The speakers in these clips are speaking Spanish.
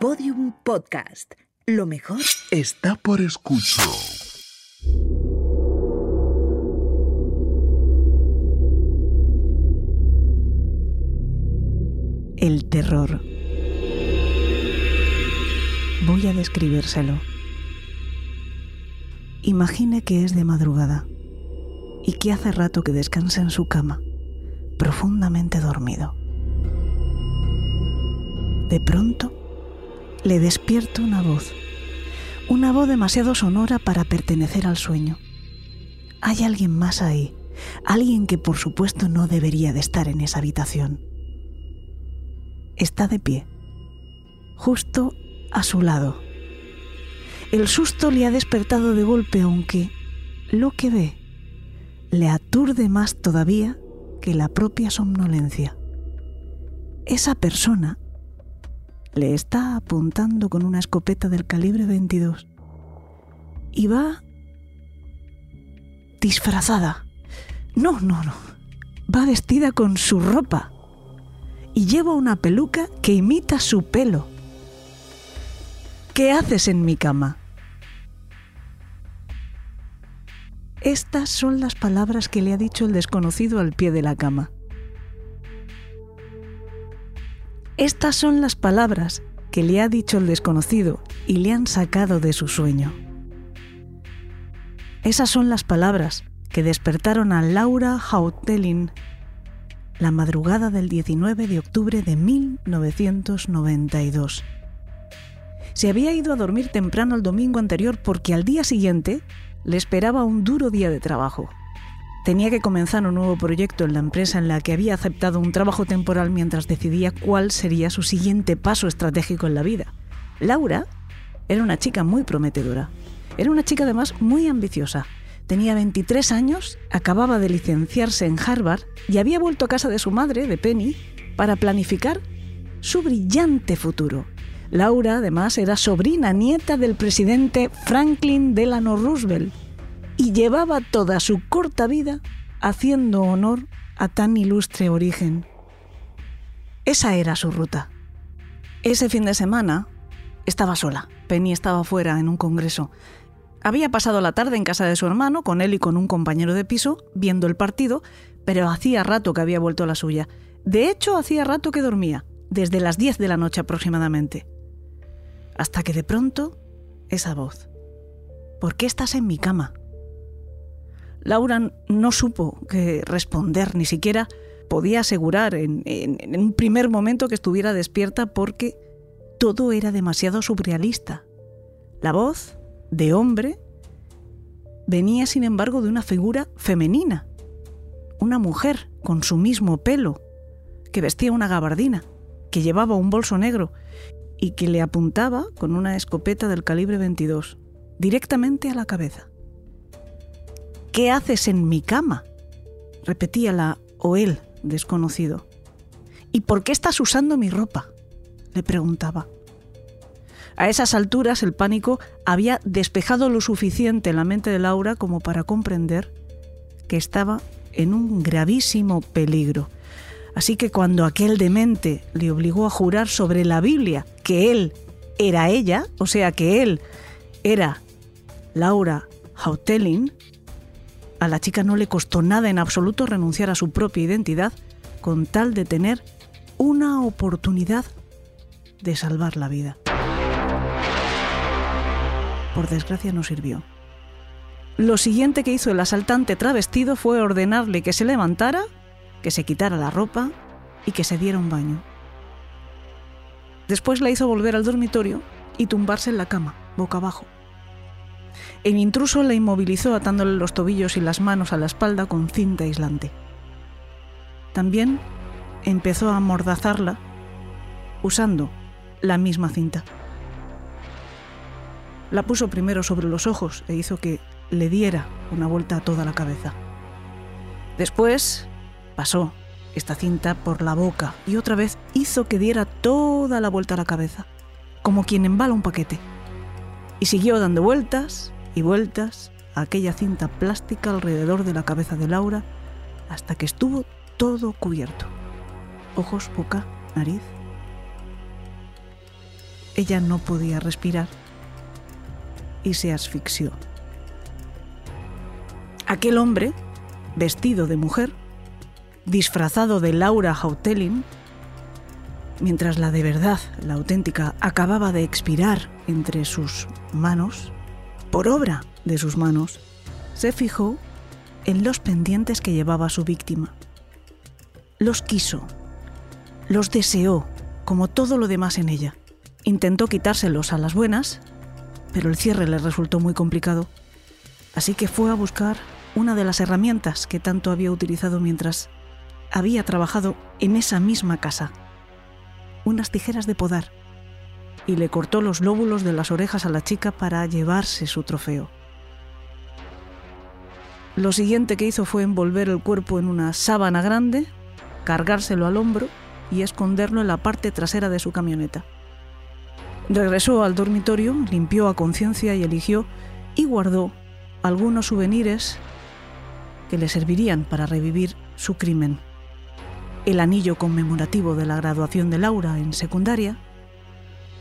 Podium Podcast. Lo mejor está por escuchar. El terror. Voy a describírselo. Imagine que es de madrugada y que hace rato que descansa en su cama, profundamente dormido. De pronto, le despierta una voz, una voz demasiado sonora para pertenecer al sueño. Hay alguien más ahí, alguien que por supuesto no debería de estar en esa habitación. Está de pie, justo a su lado. El susto le ha despertado de golpe, aunque lo que ve le aturde más todavía que la propia somnolencia. Esa persona le está apuntando con una escopeta del calibre 22 y va disfrazada. No, no, no. Va vestida con su ropa y lleva una peluca que imita su pelo. ¿Qué haces en mi cama? Estas son las palabras que le ha dicho el desconocido al pie de la cama. Estas son las palabras que le ha dicho el desconocido y le han sacado de su sueño. Esas son las palabras que despertaron a Laura Hautelin la madrugada del 19 de octubre de 1992. Se había ido a dormir temprano el domingo anterior porque al día siguiente le esperaba un duro día de trabajo. Tenía que comenzar un nuevo proyecto en la empresa en la que había aceptado un trabajo temporal mientras decidía cuál sería su siguiente paso estratégico en la vida. Laura era una chica muy prometedora. Era una chica además muy ambiciosa. Tenía 23 años, acababa de licenciarse en Harvard y había vuelto a casa de su madre, de Penny, para planificar su brillante futuro. Laura, además, era sobrina nieta del presidente Franklin Delano Roosevelt y llevaba toda su corta vida haciendo honor a tan ilustre origen. Esa era su ruta. Ese fin de semana estaba sola. Penny estaba fuera en un congreso. Había pasado la tarde en casa de su hermano, con él y con un compañero de piso, viendo el partido, pero hacía rato que había vuelto a la suya. De hecho, hacía rato que dormía, desde las 10 de la noche aproximadamente. Hasta que de pronto, esa voz. ¿Por qué estás en mi cama? Laura no supo qué responder, ni siquiera podía asegurar en, en, un primer momento que estuviera despierta porque todo era demasiado surrealista. La voz, de hombre, venía sin embargo de una figura femenina, una mujer con su mismo pelo, que vestía una gabardina, que llevaba un bolso negro y que le apuntaba con una escopeta del calibre 22, directamente a la cabeza. ¿Qué haces en mi cama? repetía la o él desconocido. ¿Y por qué estás usando mi ropa? le preguntaba. A esas alturas el pánico había despejado lo suficiente en la mente de Laura como para comprender que estaba en un gravísimo peligro. Así que cuando aquel demente le obligó a jurar sobre la Biblia que él era ella, o sea que él era Laura Hautelin, a la chica no le costó nada en absoluto renunciar a su propia identidad con tal de tener una oportunidad de salvar la vida. Por desgracia no sirvió. Lo siguiente que hizo el asaltante travestido fue ordenarle que se levantara, que se quitara la ropa y que se diera un baño. Después la hizo volver al dormitorio y tumbarse en la cama, boca abajo. El intruso la inmovilizó atándole los tobillos y las manos a la espalda con cinta aislante. También empezó a amordazarla usando la misma cinta. La puso primero sobre los ojos e hizo que le diera una vuelta a toda la cabeza. Después pasó esta cinta por la boca y otra vez hizo que diera toda la vuelta a la cabeza, como quien embala un paquete. Y siguió dando vueltas y vueltas a aquella cinta plástica alrededor de la cabeza de Laura hasta que estuvo todo cubierto. Ojos, boca, nariz. ella no podía respirar y se asfixió. Aquel hombre, vestido de mujer, disfrazado de Laura Hautelin, mientras la de verdad, la auténtica, acababa de expirar entre sus manos, por obra de sus manos, se fijó en los pendientes que llevaba su víctima. Los quiso, los deseó, como todo lo demás en ella. Intentó quitárselos a las buenas, pero el cierre le resultó muy complicado. Así que fue a buscar una de las herramientas que tanto había utilizado mientras había trabajado en esa misma casa. Unas tijeras de podar. Y le cortó los lóbulos de las orejas a la chica para llevarse su trofeo. Lo siguiente que hizo fue envolver el cuerpo en una sábana grande, cargárselo al hombro y esconderlo en la parte trasera de su camioneta. Regresó al dormitorio, limpió a conciencia y eligió y guardó algunos souvenirs que le servirían para revivir su crimen. El anillo conmemorativo de la graduación de Laura en secundaria,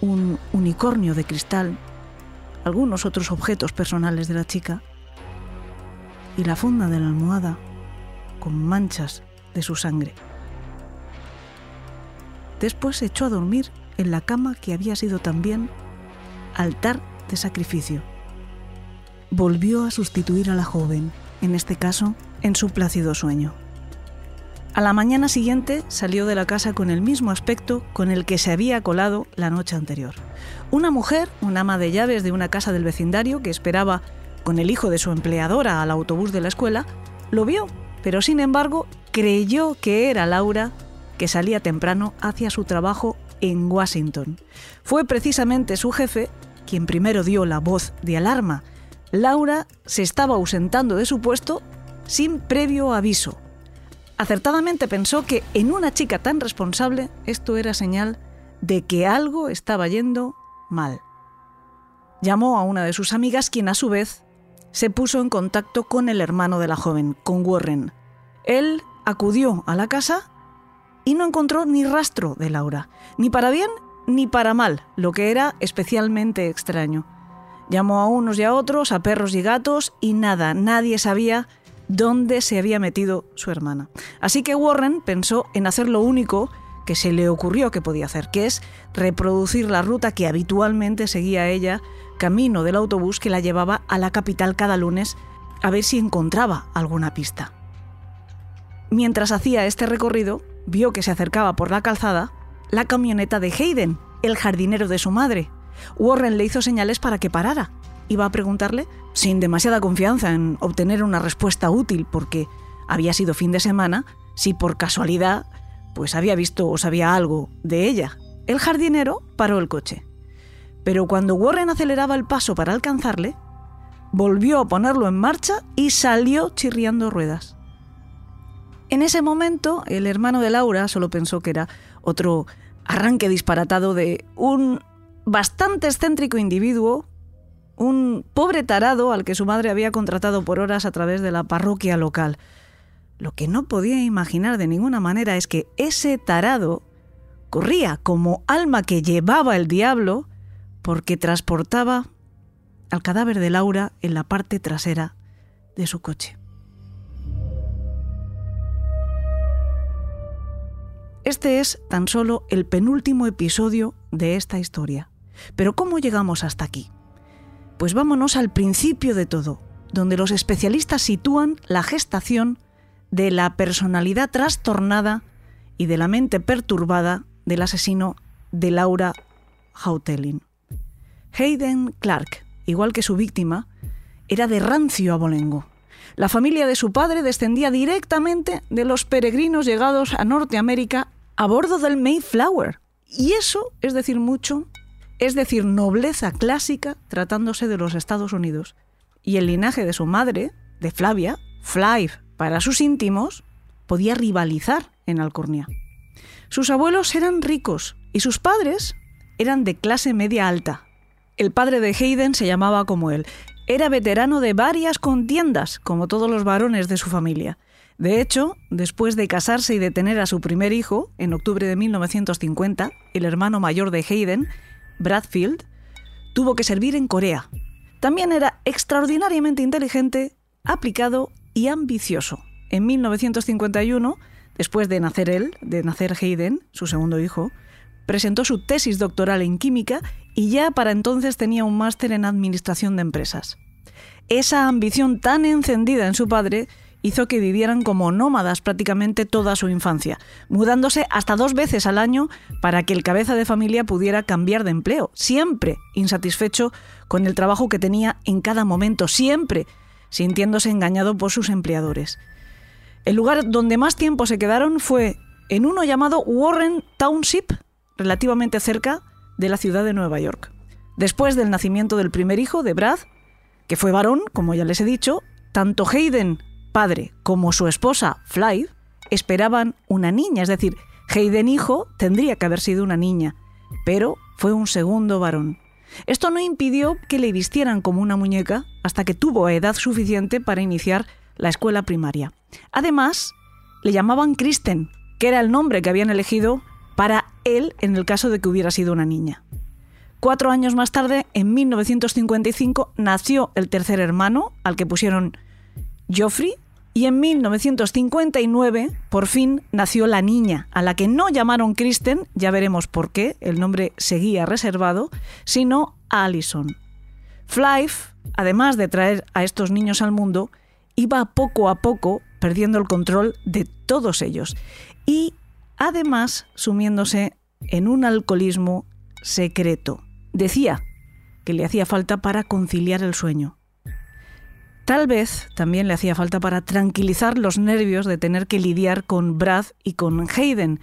un unicornio de cristal, algunos otros objetos personales de la chica y la funda de la almohada con manchas de su sangre. Después se echó a dormir en la cama que había sido también altar de sacrificio. Volvió a sustituir a la joven, en este caso en su plácido sueño. A la mañana siguiente salió de la casa con el mismo aspecto con el que se había colado la noche anterior. Una mujer, una ama de llaves de una casa del vecindario que esperaba con el hijo de su empleadora al autobús de la escuela, lo vio, pero sin embargo creyó que era Laura que salía temprano hacia su trabajo en Washington. Fue precisamente su jefe quien primero dio la voz de alarma. Laura se estaba ausentando de su puesto sin previo aviso. Acertadamente pensó que en una chica tan responsable esto era señal de que algo estaba yendo mal. Llamó a una de sus amigas, quien a su vez se puso en contacto con el hermano de la joven, con Warren. Él acudió a la casa y no encontró ni rastro de Laura, ni para bien ni para mal, lo que era especialmente extraño. Llamó a unos y a otros, a perros y gatos, y nada, nadie sabía dónde se había metido su hermana. Así que Warren pensó en hacer lo único que se le ocurrió que podía hacer, que es reproducir la ruta que habitualmente seguía ella, camino del autobús que la llevaba a la capital cada lunes, a ver si encontraba alguna pista. Mientras hacía este recorrido, vio que se acercaba por la calzada la camioneta de Hayden, el jardinero de su madre. Warren le hizo señales para que parara. Iba a preguntarle, sin demasiada confianza en obtener una respuesta útil, porque había sido fin de semana, si por casualidad pues había visto o sabía algo de ella. El jardinero paró el coche. Pero cuando Warren aceleraba el paso para alcanzarle, volvió a ponerlo en marcha y salió chirriando ruedas. En ese momento, el hermano de Laura solo pensó que era otro arranque disparatado de un bastante excéntrico individuo, un pobre tarado al que su madre había contratado por horas a través de la parroquia local. Lo que no podía imaginar de ninguna manera es que ese tarado corría como alma que llevaba el diablo porque transportaba al cadáver de Laura en la parte trasera de su coche. Este es tan solo el penúltimo episodio de esta historia. Pero ¿cómo llegamos hasta aquí? Pues vámonos al principio de todo, donde los especialistas sitúan la gestación de la personalidad trastornada y de la mente perturbada del asesino de Laura Hautelin. Hayden Clark, igual que su víctima, era de rancio abolengo. La familia de su padre descendía directamente de los peregrinos llegados a Norteamérica a bordo del Mayflower. Y eso es decir mucho, es decir, nobleza clásica tratándose de los Estados Unidos. Y el linaje de su madre, de Flavia, Flive, para sus íntimos, podía rivalizar en Alcornia. Sus abuelos eran ricos y sus padres eran de clase media alta. El padre de Hayden se llamaba como él. Era veterano de varias contiendas, como todos los varones de su familia. De hecho, después de casarse y de tener a su primer hijo, en octubre de 1950, el hermano mayor de Hayden, Bradfield, tuvo que servir en Corea. También era extraordinariamente inteligente, aplicado y ambicioso. En 1951, después de nacer él, de nacer Hayden, su segundo hijo, presentó su tesis doctoral en química y ya para entonces tenía un máster en administración de empresas. Esa ambición tan encendida en su padre hizo que vivieran como nómadas prácticamente toda su infancia, mudándose hasta dos veces al año para que el cabeza de familia pudiera cambiar de empleo, siempre insatisfecho con el trabajo que tenía en cada momento, siempre sintiéndose engañado por sus empleadores. El lugar donde más tiempo se quedaron fue en uno llamado Warren Township, relativamente cerca de la ciudad de Nueva York. Después del nacimiento del primer hijo de Brad, que fue varón, como ya les he dicho, tanto Hayden padre como su esposa, Fly, esperaban una niña, es decir, Hayden hijo tendría que haber sido una niña, pero fue un segundo varón. Esto no impidió que le vistieran como una muñeca hasta que tuvo edad suficiente para iniciar la escuela primaria. Además, le llamaban Kristen, que era el nombre que habían elegido para él en el caso de que hubiera sido una niña. Cuatro años más tarde, en 1955, nació el tercer hermano, al que pusieron Geoffrey, y en 1959 por fin nació la niña, a la que no llamaron Kristen, ya veremos por qué, el nombre seguía reservado, sino Allison. Flife, además de traer a estos niños al mundo, iba poco a poco perdiendo el control de todos ellos y además sumiéndose en un alcoholismo secreto. Decía que le hacía falta para conciliar el sueño. Tal vez también le hacía falta para tranquilizar los nervios de tener que lidiar con Brad y con Hayden,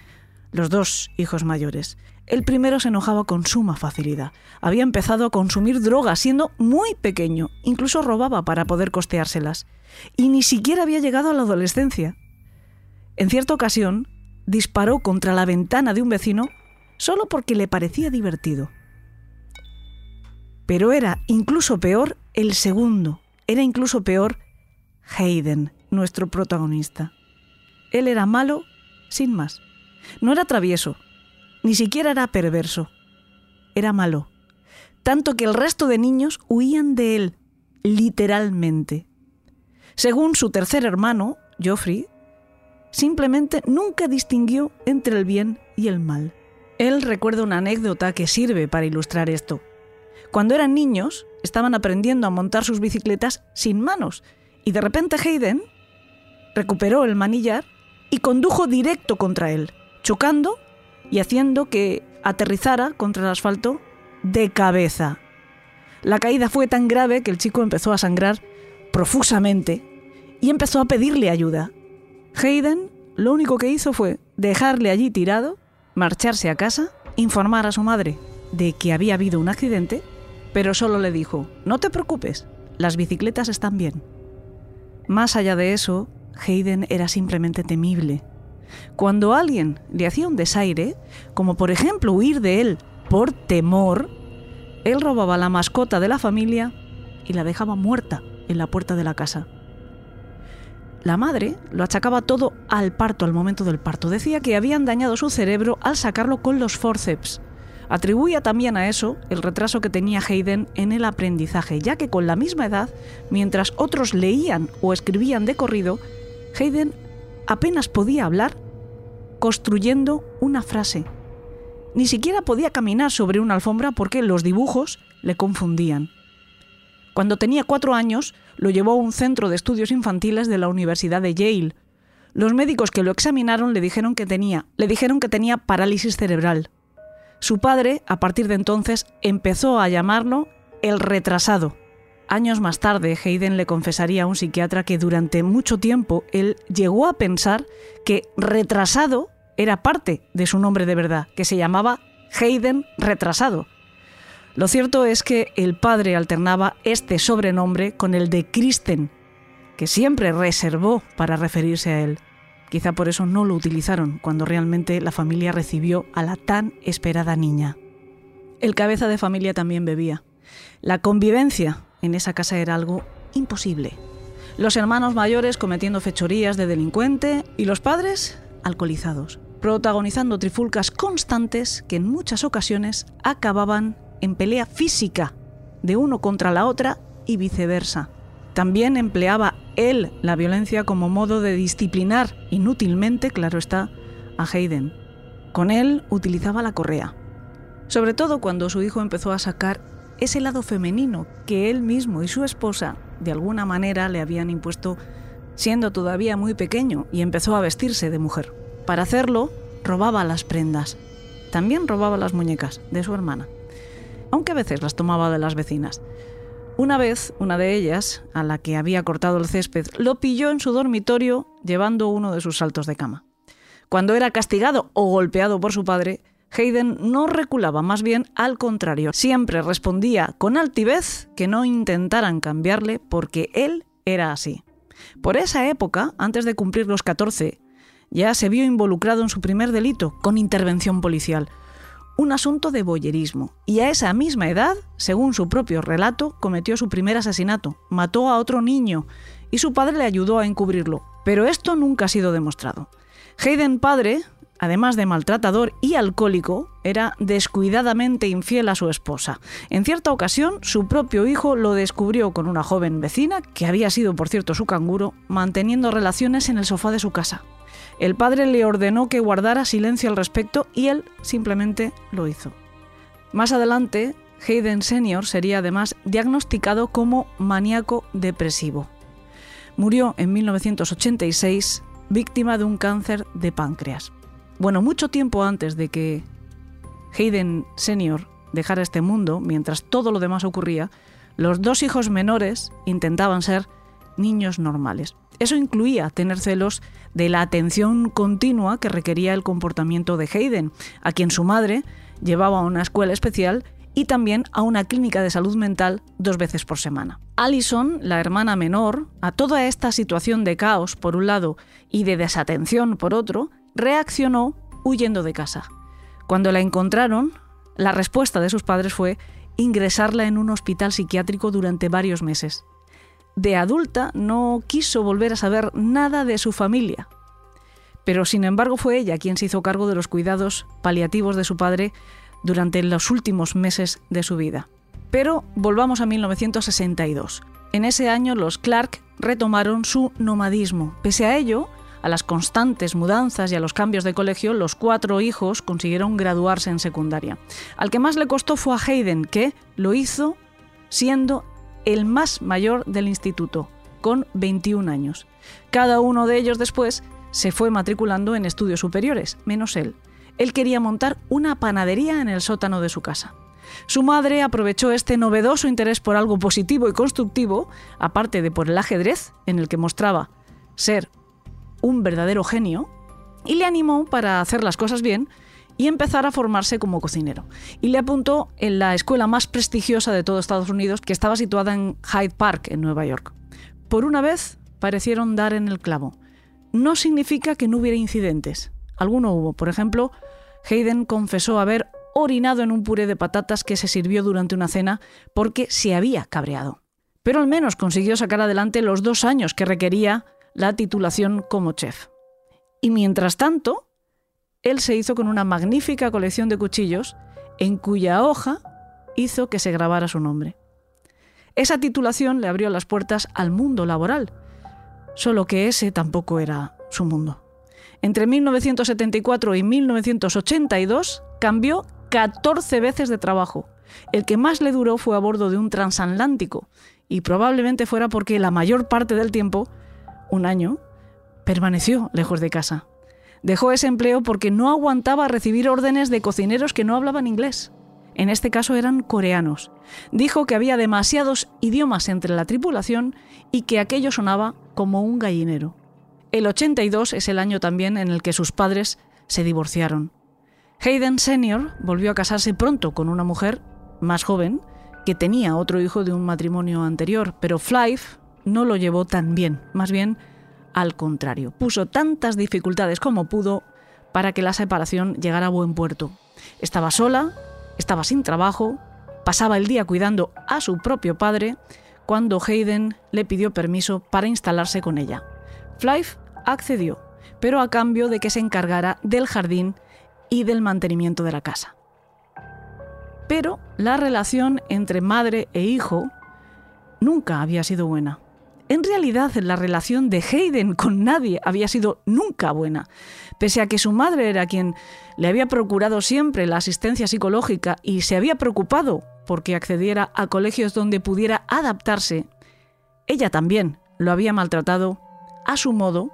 los dos hijos mayores. El primero se enojaba con suma facilidad. Había empezado a consumir drogas siendo muy pequeño, incluso robaba para poder costeárselas. Y ni siquiera había llegado a la adolescencia. En cierta ocasión, disparó contra la ventana de un vecino solo porque le parecía divertido. Pero era incluso peor el segundo, era incluso peor Hayden, nuestro protagonista. Él era malo sin más. No era travieso, ni siquiera era perverso. Era malo. Tanto que el resto de niños huían de él, literalmente. Según su tercer hermano, Geoffrey, simplemente nunca distinguió entre el bien y el mal. Él recuerda una anécdota que sirve para ilustrar esto. Cuando eran niños, estaban aprendiendo a montar sus bicicletas sin manos y de repente Hayden recuperó el manillar y condujo directo contra él, chocando y haciendo que aterrizara contra el asfalto de cabeza. La caída fue tan grave que el chico empezó a sangrar profusamente y empezó a pedirle ayuda. Hayden lo único que hizo fue dejarle allí tirado, marcharse a casa, informar a su madre de que había habido un accidente pero solo le dijo, no te preocupes, las bicicletas están bien. Más allá de eso, Hayden era simplemente temible. Cuando alguien le hacía un desaire, como por ejemplo huir de él por temor, él robaba la mascota de la familia y la dejaba muerta en la puerta de la casa. La madre lo achacaba todo al parto, al momento del parto. Decía que habían dañado su cerebro al sacarlo con los forceps. Atribuía también a eso el retraso que tenía Hayden en el aprendizaje, ya que con la misma edad, mientras otros leían o escribían de corrido, Hayden apenas podía hablar construyendo una frase. Ni siquiera podía caminar sobre una alfombra porque los dibujos le confundían. Cuando tenía cuatro años, lo llevó a un centro de estudios infantiles de la Universidad de Yale. Los médicos que lo examinaron le dijeron que tenía, le dijeron que tenía parálisis cerebral. Su padre, a partir de entonces, empezó a llamarlo el retrasado. Años más tarde, Hayden le confesaría a un psiquiatra que durante mucho tiempo él llegó a pensar que retrasado era parte de su nombre de verdad, que se llamaba Hayden Retrasado. Lo cierto es que el padre alternaba este sobrenombre con el de Kristen, que siempre reservó para referirse a él. Quizá por eso no lo utilizaron cuando realmente la familia recibió a la tan esperada niña. El cabeza de familia también bebía. La convivencia en esa casa era algo imposible. Los hermanos mayores cometiendo fechorías de delincuente y los padres alcoholizados, protagonizando trifulcas constantes que en muchas ocasiones acababan en pelea física de uno contra la otra y viceversa. También empleaba él la violencia como modo de disciplinar inútilmente, claro está, a Hayden. Con él utilizaba la correa. Sobre todo cuando su hijo empezó a sacar ese lado femenino que él mismo y su esposa de alguna manera le habían impuesto siendo todavía muy pequeño y empezó a vestirse de mujer. Para hacerlo, robaba las prendas. También robaba las muñecas de su hermana, aunque a veces las tomaba de las vecinas. Una vez, una de ellas, a la que había cortado el césped, lo pilló en su dormitorio llevando uno de sus saltos de cama. Cuando era castigado o golpeado por su padre, Hayden no reculaba, más bien al contrario, siempre respondía con altivez que no intentaran cambiarle porque él era así. Por esa época, antes de cumplir los 14, ya se vio involucrado en su primer delito, con intervención policial, un asunto de boyerismo, y a esa misma edad, según su propio relato, cometió su primer asesinato, mató a otro niño, y su padre le ayudó a encubrirlo, pero esto nunca ha sido demostrado. Hayden padre, además de maltratador y alcohólico, era descuidadamente infiel a su esposa. En cierta ocasión, su propio hijo lo descubrió con una joven vecina, que había sido, por cierto, su canguro, manteniendo relaciones en el sofá de su casa. El padre le ordenó que guardara silencio al respecto y él simplemente lo hizo. Más adelante, Hayden Sr. sería además diagnosticado como maníaco depresivo. Murió en 1986 víctima de un cáncer de páncreas. Bueno, mucho tiempo antes de que Hayden Sr. dejara este mundo, mientras todo lo demás ocurría, los dos hijos menores intentaban ser niños normales. Eso incluía tener celos de la atención continua que requería el comportamiento de Hayden, a quien su madre llevaba a una escuela especial y también a una clínica de salud mental dos veces por semana. Allison, la hermana menor, a toda esta situación de caos por un lado y de desatención por otro, reaccionó huyendo de casa. Cuando la encontraron, la respuesta de sus padres fue ingresarla en un hospital psiquiátrico durante varios meses. De adulta no quiso volver a saber nada de su familia, pero sin embargo fue ella quien se hizo cargo de los cuidados paliativos de su padre durante los últimos meses de su vida. Pero volvamos a 1962. En ese año los Clark retomaron su nomadismo. Pese a ello, a las constantes mudanzas y a los cambios de colegio, los cuatro hijos consiguieron graduarse en secundaria. Al que más le costó fue a Hayden, que lo hizo siendo el más mayor del instituto, con 21 años. Cada uno de ellos después se fue matriculando en estudios superiores, menos él. Él quería montar una panadería en el sótano de su casa. Su madre aprovechó este novedoso interés por algo positivo y constructivo, aparte de por el ajedrez, en el que mostraba ser un verdadero genio, y le animó para hacer las cosas bien y empezar a formarse como cocinero. Y le apuntó en la escuela más prestigiosa de todo Estados Unidos, que estaba situada en Hyde Park, en Nueva York. Por una vez parecieron dar en el clavo. No significa que no hubiera incidentes. Alguno hubo. Por ejemplo, Hayden confesó haber orinado en un puré de patatas que se sirvió durante una cena porque se había cabreado. Pero al menos consiguió sacar adelante los dos años que requería la titulación como chef. Y mientras tanto, él se hizo con una magnífica colección de cuchillos en cuya hoja hizo que se grabara su nombre. Esa titulación le abrió las puertas al mundo laboral, solo que ese tampoco era su mundo. Entre 1974 y 1982 cambió 14 veces de trabajo. El que más le duró fue a bordo de un transatlántico, y probablemente fuera porque la mayor parte del tiempo un año, permaneció lejos de casa. Dejó ese empleo porque no aguantaba recibir órdenes de cocineros que no hablaban inglés. En este caso eran coreanos. Dijo que había demasiados idiomas entre la tripulación y que aquello sonaba como un gallinero. El 82 es el año también en el que sus padres se divorciaron. Hayden Sr. volvió a casarse pronto con una mujer más joven que tenía otro hijo de un matrimonio anterior, pero Flife no lo llevó tan bien, más bien al contrario, puso tantas dificultades como pudo para que la separación llegara a buen puerto. Estaba sola, estaba sin trabajo, pasaba el día cuidando a su propio padre cuando Hayden le pidió permiso para instalarse con ella. Flife accedió, pero a cambio de que se encargara del jardín y del mantenimiento de la casa. Pero la relación entre madre e hijo nunca había sido buena. En realidad, la relación de Hayden con nadie había sido nunca buena. Pese a que su madre era quien le había procurado siempre la asistencia psicológica y se había preocupado porque accediera a colegios donde pudiera adaptarse, ella también lo había maltratado a su modo,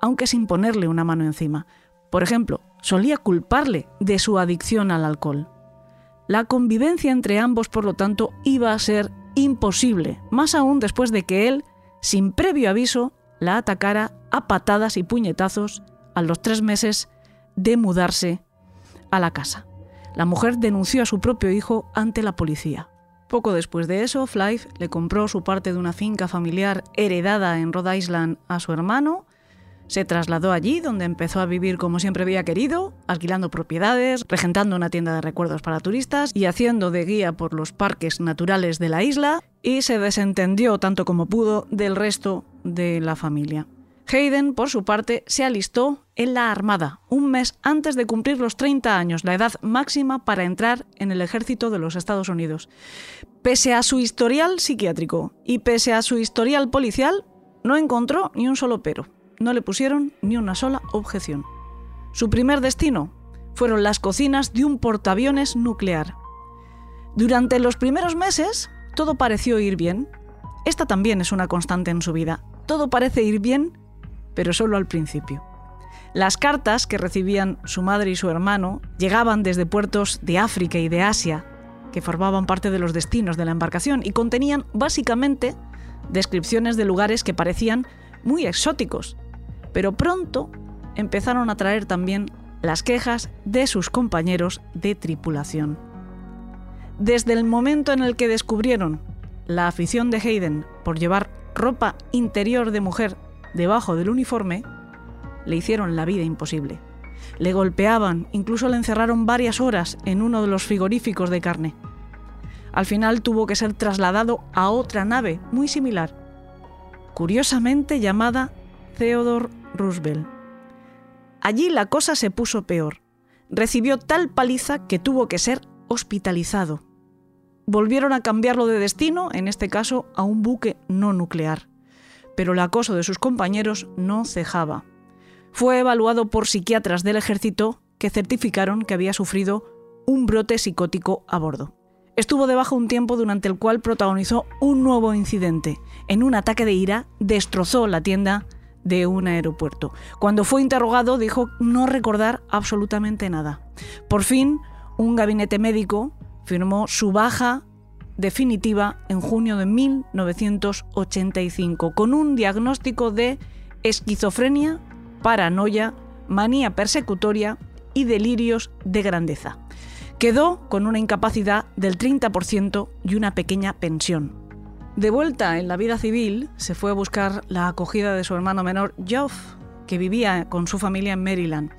aunque sin ponerle una mano encima. Por ejemplo, solía culparle de su adicción al alcohol. La convivencia entre ambos, por lo tanto, iba a ser imposible, más aún después de que él sin previo aviso, la atacara a patadas y puñetazos a los tres meses de mudarse a la casa. La mujer denunció a su propio hijo ante la policía. Poco después de eso, Flife le compró su parte de una finca familiar heredada en Rhode Island a su hermano se trasladó allí, donde empezó a vivir como siempre había querido, alquilando propiedades, regentando una tienda de recuerdos para turistas y haciendo de guía por los parques naturales de la isla, y se desentendió tanto como pudo del resto de la familia. Hayden, por su parte, se alistó en la Armada, un mes antes de cumplir los 30 años, la edad máxima para entrar en el ejército de los Estados Unidos. Pese a su historial psiquiátrico y pese a su historial policial, no encontró ni un solo pero no le pusieron ni una sola objeción. Su primer destino fueron las cocinas de un portaaviones nuclear. Durante los primeros meses todo pareció ir bien. Esta también es una constante en su vida. Todo parece ir bien, pero solo al principio. Las cartas que recibían su madre y su hermano llegaban desde puertos de África y de Asia, que formaban parte de los destinos de la embarcación y contenían básicamente descripciones de lugares que parecían muy exóticos, pero pronto empezaron a traer también las quejas de sus compañeros de tripulación. Desde el momento en el que descubrieron la afición de Hayden por llevar ropa interior de mujer debajo del uniforme, le hicieron la vida imposible. Le golpeaban, incluso le encerraron varias horas en uno de los frigoríficos de carne. Al final tuvo que ser trasladado a otra nave muy similar, curiosamente llamada Theodore Roosevelt. Allí la cosa se puso peor. Recibió tal paliza que tuvo que ser hospitalizado. Volvieron a cambiarlo de destino, en este caso a un buque no nuclear. Pero el acoso de sus compañeros no cejaba. Fue evaluado por psiquiatras del ejército que certificaron que había sufrido un brote psicótico a bordo. Estuvo debajo un tiempo durante el cual protagonizó un nuevo incidente. En un ataque de ira destrozó la tienda de un aeropuerto. Cuando fue interrogado dijo no recordar absolutamente nada. Por fin, un gabinete médico firmó su baja definitiva en junio de 1985 con un diagnóstico de esquizofrenia, paranoia, manía persecutoria y delirios de grandeza. Quedó con una incapacidad del 30% y una pequeña pensión. De vuelta en la vida civil, se fue a buscar la acogida de su hermano menor, Geoff, que vivía con su familia en Maryland.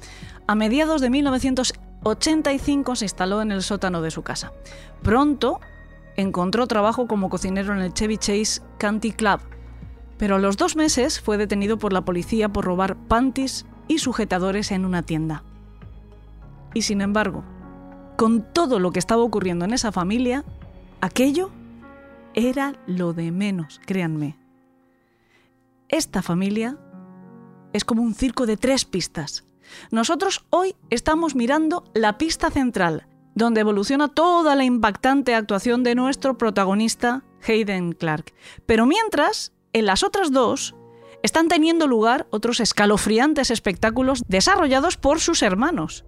A mediados de 1985 se instaló en el sótano de su casa. Pronto encontró trabajo como cocinero en el Chevy Chase County Club, pero a los dos meses fue detenido por la policía por robar panties y sujetadores en una tienda. Y sin embargo, con todo lo que estaba ocurriendo en esa familia, aquello era lo de menos, créanme. Esta familia es como un circo de tres pistas. Nosotros hoy estamos mirando la pista central, donde evoluciona toda la impactante actuación de nuestro protagonista, Hayden Clark. Pero mientras, en las otras dos, están teniendo lugar otros escalofriantes espectáculos desarrollados por sus hermanos.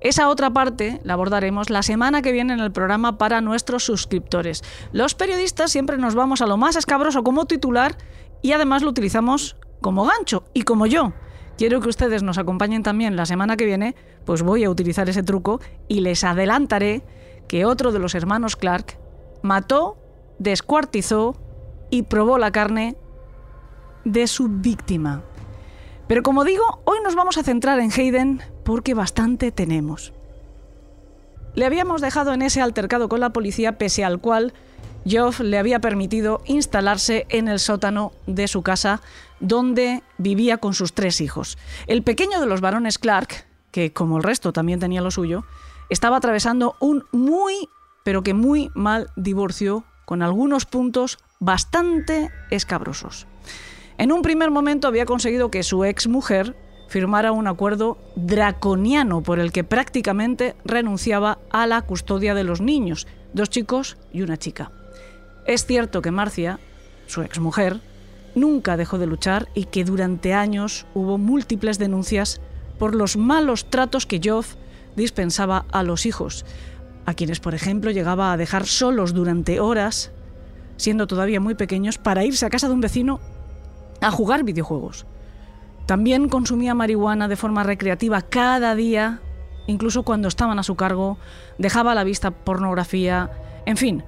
Esa otra parte la abordaremos la semana que viene en el programa para nuestros suscriptores. Los periodistas siempre nos vamos a lo más escabroso como titular y además lo utilizamos como gancho y como yo. Quiero que ustedes nos acompañen también la semana que viene, pues voy a utilizar ese truco y les adelantaré que otro de los hermanos Clark mató, descuartizó y probó la carne de su víctima. Pero como digo, hoy nos vamos a centrar en Hayden porque bastante tenemos. Le habíamos dejado en ese altercado con la policía pese al cual Geoff le había permitido instalarse en el sótano de su casa donde vivía con sus tres hijos. El pequeño de los varones Clark, que como el resto también tenía lo suyo, estaba atravesando un muy pero que muy mal divorció, con algunos puntos bastante escabrosos. En un primer momento había conseguido que su ex mujer firmara un acuerdo draconiano por el que prácticamente renunciaba a la custodia de los niños, dos chicos y una chica. Es cierto que Marcia, su exmujer, nunca dejó de luchar y que durante años hubo múltiples denuncias por los malos tratos que Joff dispensaba a los hijos, a quienes, por ejemplo, llegaba a dejar solos durante horas, siendo todavía muy pequeños, para irse a casa de un vecino a jugar videojuegos. También consumía marihuana de forma recreativa cada día, incluso cuando estaban a su cargo, dejaba a la vista pornografía, en fin,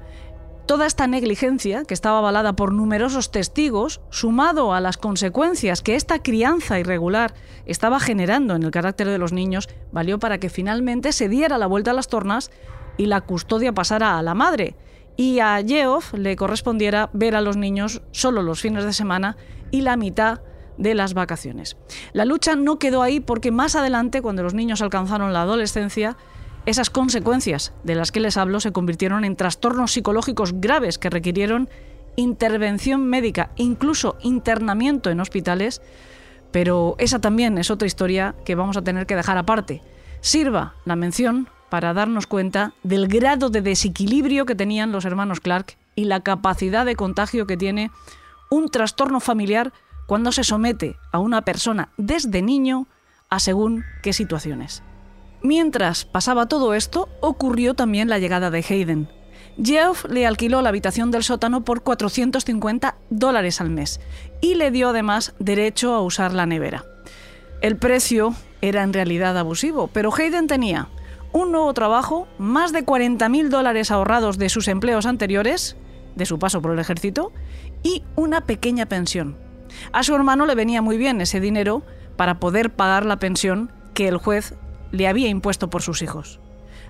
toda esta negligencia, que estaba avalada por numerosos testigos, sumado a las consecuencias que esta crianza irregular estaba generando en el carácter de los niños, valió para que finalmente se diera la vuelta a las tornas y la custodia pasara a la madre, y a Geoff le correspondiera ver a los niños solo los fines de semana y la mitad de las vacaciones. La lucha no quedó ahí porque más adelante, cuando los niños alcanzaron la adolescencia, esas consecuencias de las que les hablo se convirtieron en trastornos psicológicos graves que requirieron intervención médica, incluso internamiento en hospitales, pero esa también es otra historia que vamos a tener que dejar aparte. Sirva la mención para darnos cuenta del grado de desequilibrio que tenían los hermanos Clark y la capacidad de contagio que tiene un trastorno familiar cuando se somete a una persona desde niño a según qué situaciones. Mientras pasaba todo esto, ocurrió también la llegada de Hayden. Geoff le alquiló la habitación del sótano por 450 dólares al mes y le dio además derecho a usar la nevera. El precio era en realidad abusivo, pero Hayden tenía un nuevo trabajo, más de 40.000 dólares ahorrados de sus empleos anteriores, de su paso por el ejército, y una pequeña pensión. A su hermano le venía muy bien ese dinero para poder pagar la pensión que el juez le había impuesto por sus hijos.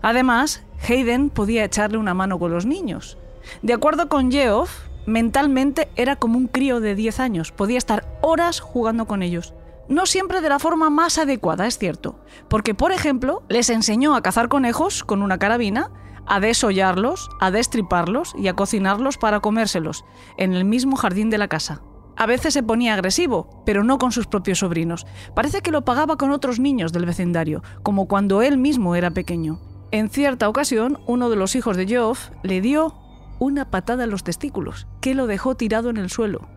Además, Hayden podía echarle una mano con los niños. De acuerdo con Geoff, mentalmente era como un crío de 10 años, podía estar horas jugando con ellos. No siempre de la forma más adecuada, es cierto, porque por ejemplo les enseñó a cazar conejos con una carabina, a desollarlos, a destriparlos y a cocinarlos para comérselos, en el mismo jardín de la casa. A veces se ponía agresivo, pero no con sus propios sobrinos. Parece que lo pagaba con otros niños del vecindario, como cuando él mismo era pequeño. En cierta ocasión, uno de los hijos de Geoff le dio una patada en los testículos, que lo dejó tirado en el suelo.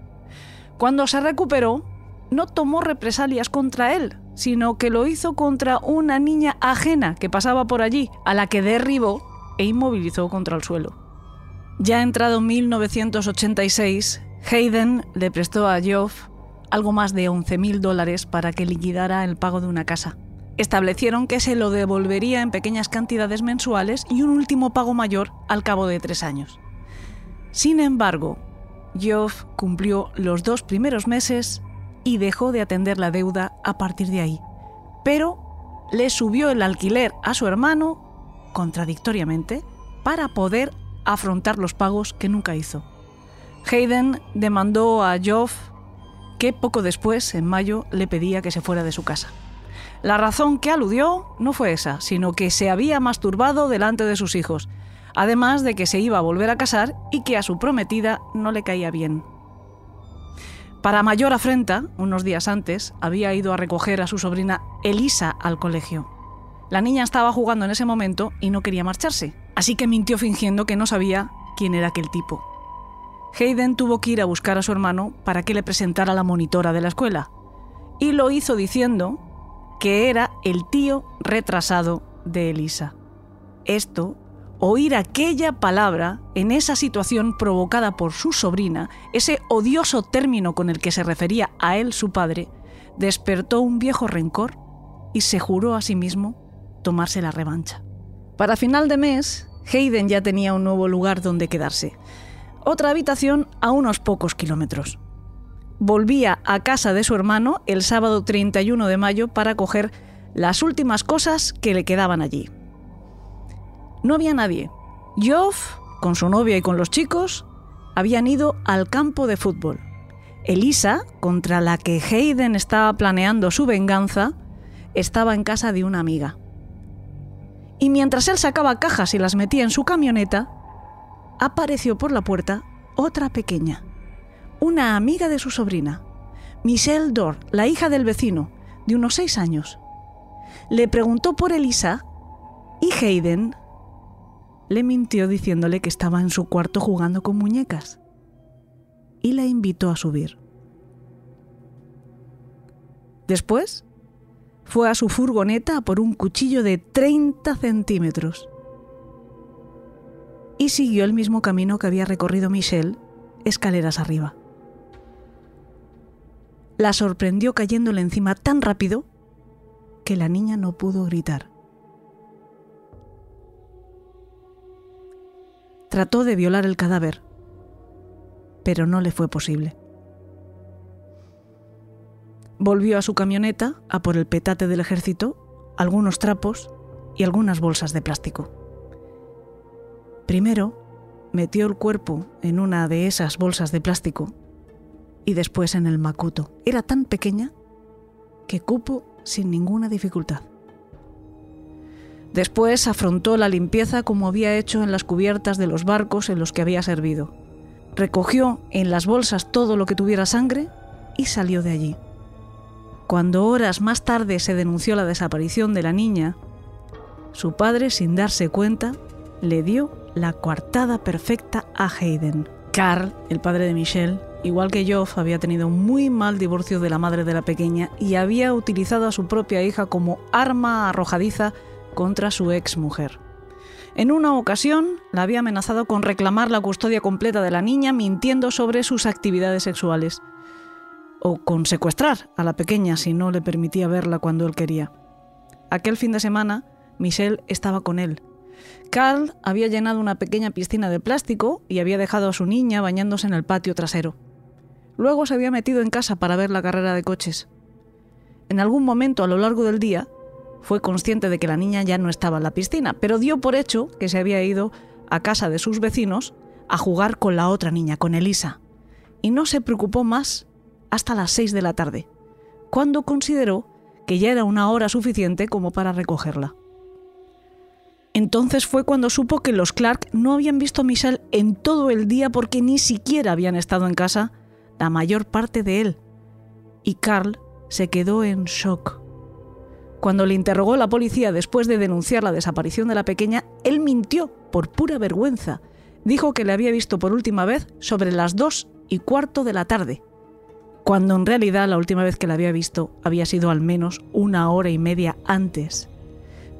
Cuando se recuperó, no tomó represalias contra él, sino que lo hizo contra una niña ajena que pasaba por allí, a la que derribó e inmovilizó contra el suelo. Ya entrado 1986, Hayden le prestó a Geoff algo más de 11.000 dólares para que liquidara el pago de una casa. Establecieron que se lo devolvería en pequeñas cantidades mensuales y un último pago mayor al cabo de tres años. Sin embargo, Geoff cumplió los dos primeros meses y dejó de atender la deuda a partir de ahí. Pero le subió el alquiler a su hermano, contradictoriamente, para poder afrontar los pagos que nunca hizo. Hayden demandó a Geoff que poco después, en mayo, le pedía que se fuera de su casa. La razón que aludió no fue esa, sino que se había masturbado delante de sus hijos, además de que se iba a volver a casar y que a su prometida no le caía bien. Para mayor afrenta, unos días antes, había ido a recoger a su sobrina Elisa al colegio. La niña estaba jugando en ese momento y no quería marcharse, así que mintió fingiendo que no sabía quién era aquel tipo. Hayden tuvo que ir a buscar a su hermano para que le presentara la monitora de la escuela. Y lo hizo diciendo que era el tío retrasado de Elisa. Esto, oír aquella palabra en esa situación provocada por su sobrina, ese odioso término con el que se refería a él su padre, despertó un viejo rencor y se juró a sí mismo tomarse la revancha. Para final de mes, Hayden ya tenía un nuevo lugar donde quedarse otra habitación a unos pocos kilómetros. Volvía a casa de su hermano el sábado 31 de mayo para coger las últimas cosas que le quedaban allí. No había nadie. Geoff, con su novia y con los chicos, habían ido al campo de fútbol. Elisa, contra la que Hayden estaba planeando su venganza, estaba en casa de una amiga. y mientras él sacaba cajas y las metía en su camioneta, apareció por la puerta otra pequeña, una amiga de su sobrina, Michelle Dor, la hija del vecino, de unos seis años. Le preguntó por Elisa y Hayden le mintió diciéndole que estaba en su cuarto jugando con muñecas y la invitó a subir. Después fue a su furgoneta por un cuchillo de 30 centímetros y siguió el mismo camino que había recorrido Michelle, escaleras arriba. La sorprendió cayéndole encima tan rápido que la niña no pudo gritar. Trató de violar el cadáver, pero no le fue posible. Volvió a su camioneta a por el petate del ejército, algunos trapos y algunas bolsas de plástico. Primero, metió el cuerpo en una de esas bolsas de plástico y después en el macuto. Era tan pequeña que cupo sin ninguna dificultad. Después afrontó la limpieza como había hecho en las cubiertas de los barcos en los que había servido. Recogió en las bolsas todo lo que tuviera sangre y salió de allí. Cuando horas más tarde se denunció la desaparición de la niña, su padre, sin darse cuenta, le dio la coartada perfecta a Hayden. Carl, el padre de Michelle, igual que Joff, había tenido un muy mal divorcio de la madre de la pequeña y había utilizado a su propia hija como arma arrojadiza contra su ex mujer. En una ocasión la había amenazado con reclamar la custodia completa de la niña mintiendo sobre sus actividades sexuales o con secuestrar a la pequeña si no le permitía verla cuando él quería. Aquel fin de semana, Michelle estaba con él. Carl había llenado una pequeña piscina de plástico y había dejado a su niña bañándose en el patio trasero. Luego se había metido en casa para ver la carrera de coches. En algún momento a lo largo del día fue consciente de que la niña ya no estaba en la piscina, pero dio por hecho que se había ido a casa de sus vecinos a jugar con la otra niña, con Elisa, y no se preocupó más hasta las 6 de la tarde, cuando consideró que ya era una hora suficiente como para recogerla. Entonces fue cuando supo que los Clark no habían visto a Michelle en todo el día porque ni siquiera habían estado en casa la mayor parte de él. Y Carl se quedó en shock. Cuando le interrogó la policía después de denunciar la desaparición de la pequeña, él mintió por pura vergüenza. Dijo que le había visto por última vez sobre las dos y cuarto de la tarde, cuando en realidad la última vez que la había visto había sido al menos una hora y media antes.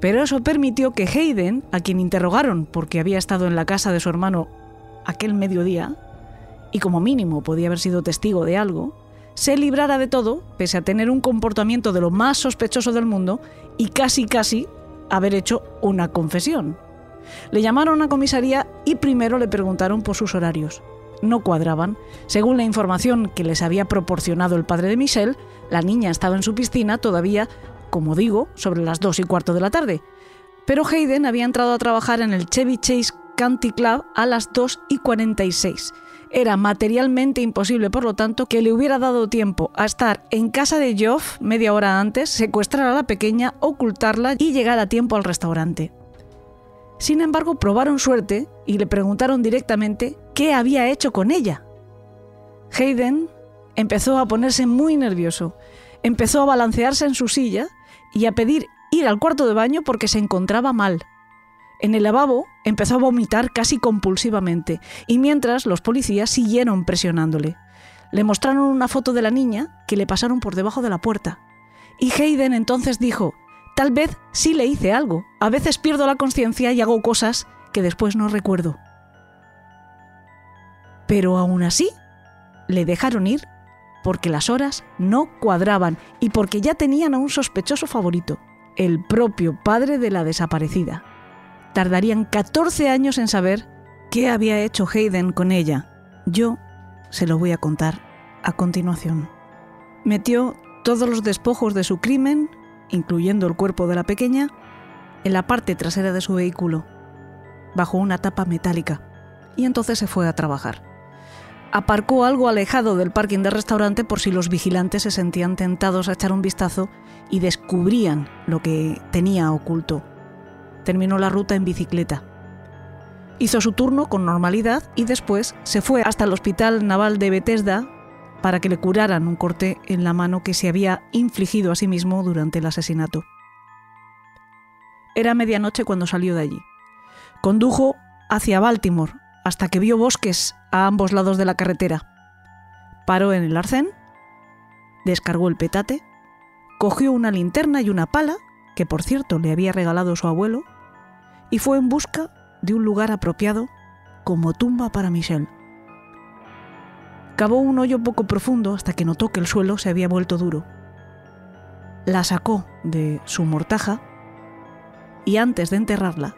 Pero eso permitió que Hayden, a quien interrogaron porque había estado en la casa de su hermano aquel mediodía, y como mínimo podía haber sido testigo de algo, se librara de todo, pese a tener un comportamiento de lo más sospechoso del mundo y casi casi haber hecho una confesión. Le llamaron a comisaría y primero le preguntaron por sus horarios no cuadraban. Según la información que les había proporcionado el padre de Michelle, la niña estaba en su piscina todavía, como digo, sobre las dos y cuarto de la tarde. Pero Hayden había entrado a trabajar en el Chevy Chase County Club a las 2 y 46. Era materialmente imposible, por lo tanto, que le hubiera dado tiempo a estar en casa de Geoff media hora antes, secuestrar a la pequeña, ocultarla y llegar a tiempo al restaurante. Sin embargo, probaron suerte y le preguntaron directamente qué había hecho con ella. Hayden empezó a ponerse muy nervioso, empezó a balancearse en su silla y a pedir ir al cuarto de baño porque se encontraba mal. En el lavabo empezó a vomitar casi compulsivamente y mientras los policías siguieron presionándole. Le mostraron una foto de la niña que le pasaron por debajo de la puerta. Y Hayden entonces dijo, Tal vez sí le hice algo. A veces pierdo la conciencia y hago cosas que después no recuerdo. Pero aún así, le dejaron ir porque las horas no cuadraban y porque ya tenían a un sospechoso favorito, el propio padre de la desaparecida. Tardarían 14 años en saber qué había hecho Hayden con ella. Yo se lo voy a contar a continuación. Metió todos los despojos de su crimen incluyendo el cuerpo de la pequeña, en la parte trasera de su vehículo, bajo una tapa metálica, y entonces se fue a trabajar. Aparcó algo alejado del parking del restaurante por si los vigilantes se sentían tentados a echar un vistazo y descubrían lo que tenía oculto. terminó la ruta en bicicleta. Hizo su turno con normalidad y después se fue hasta el Hospital Naval de Bethesda para que le curaran un corte en la mano que se había infligido a sí mismo durante el asesinato. Era medianoche cuando salió de allí. Condujo hacia Baltimore hasta que vio bosques a ambos lados de la carretera. Paró en el arcén, descargó el petate, cogió una linterna y una pala, que por cierto le había regalado su abuelo, y fue en busca de un lugar apropiado como tumba para Michelle. Cavó un hoyo poco profundo hasta que notó que el suelo se había vuelto duro. La sacó de su mortaja y antes de enterrarla,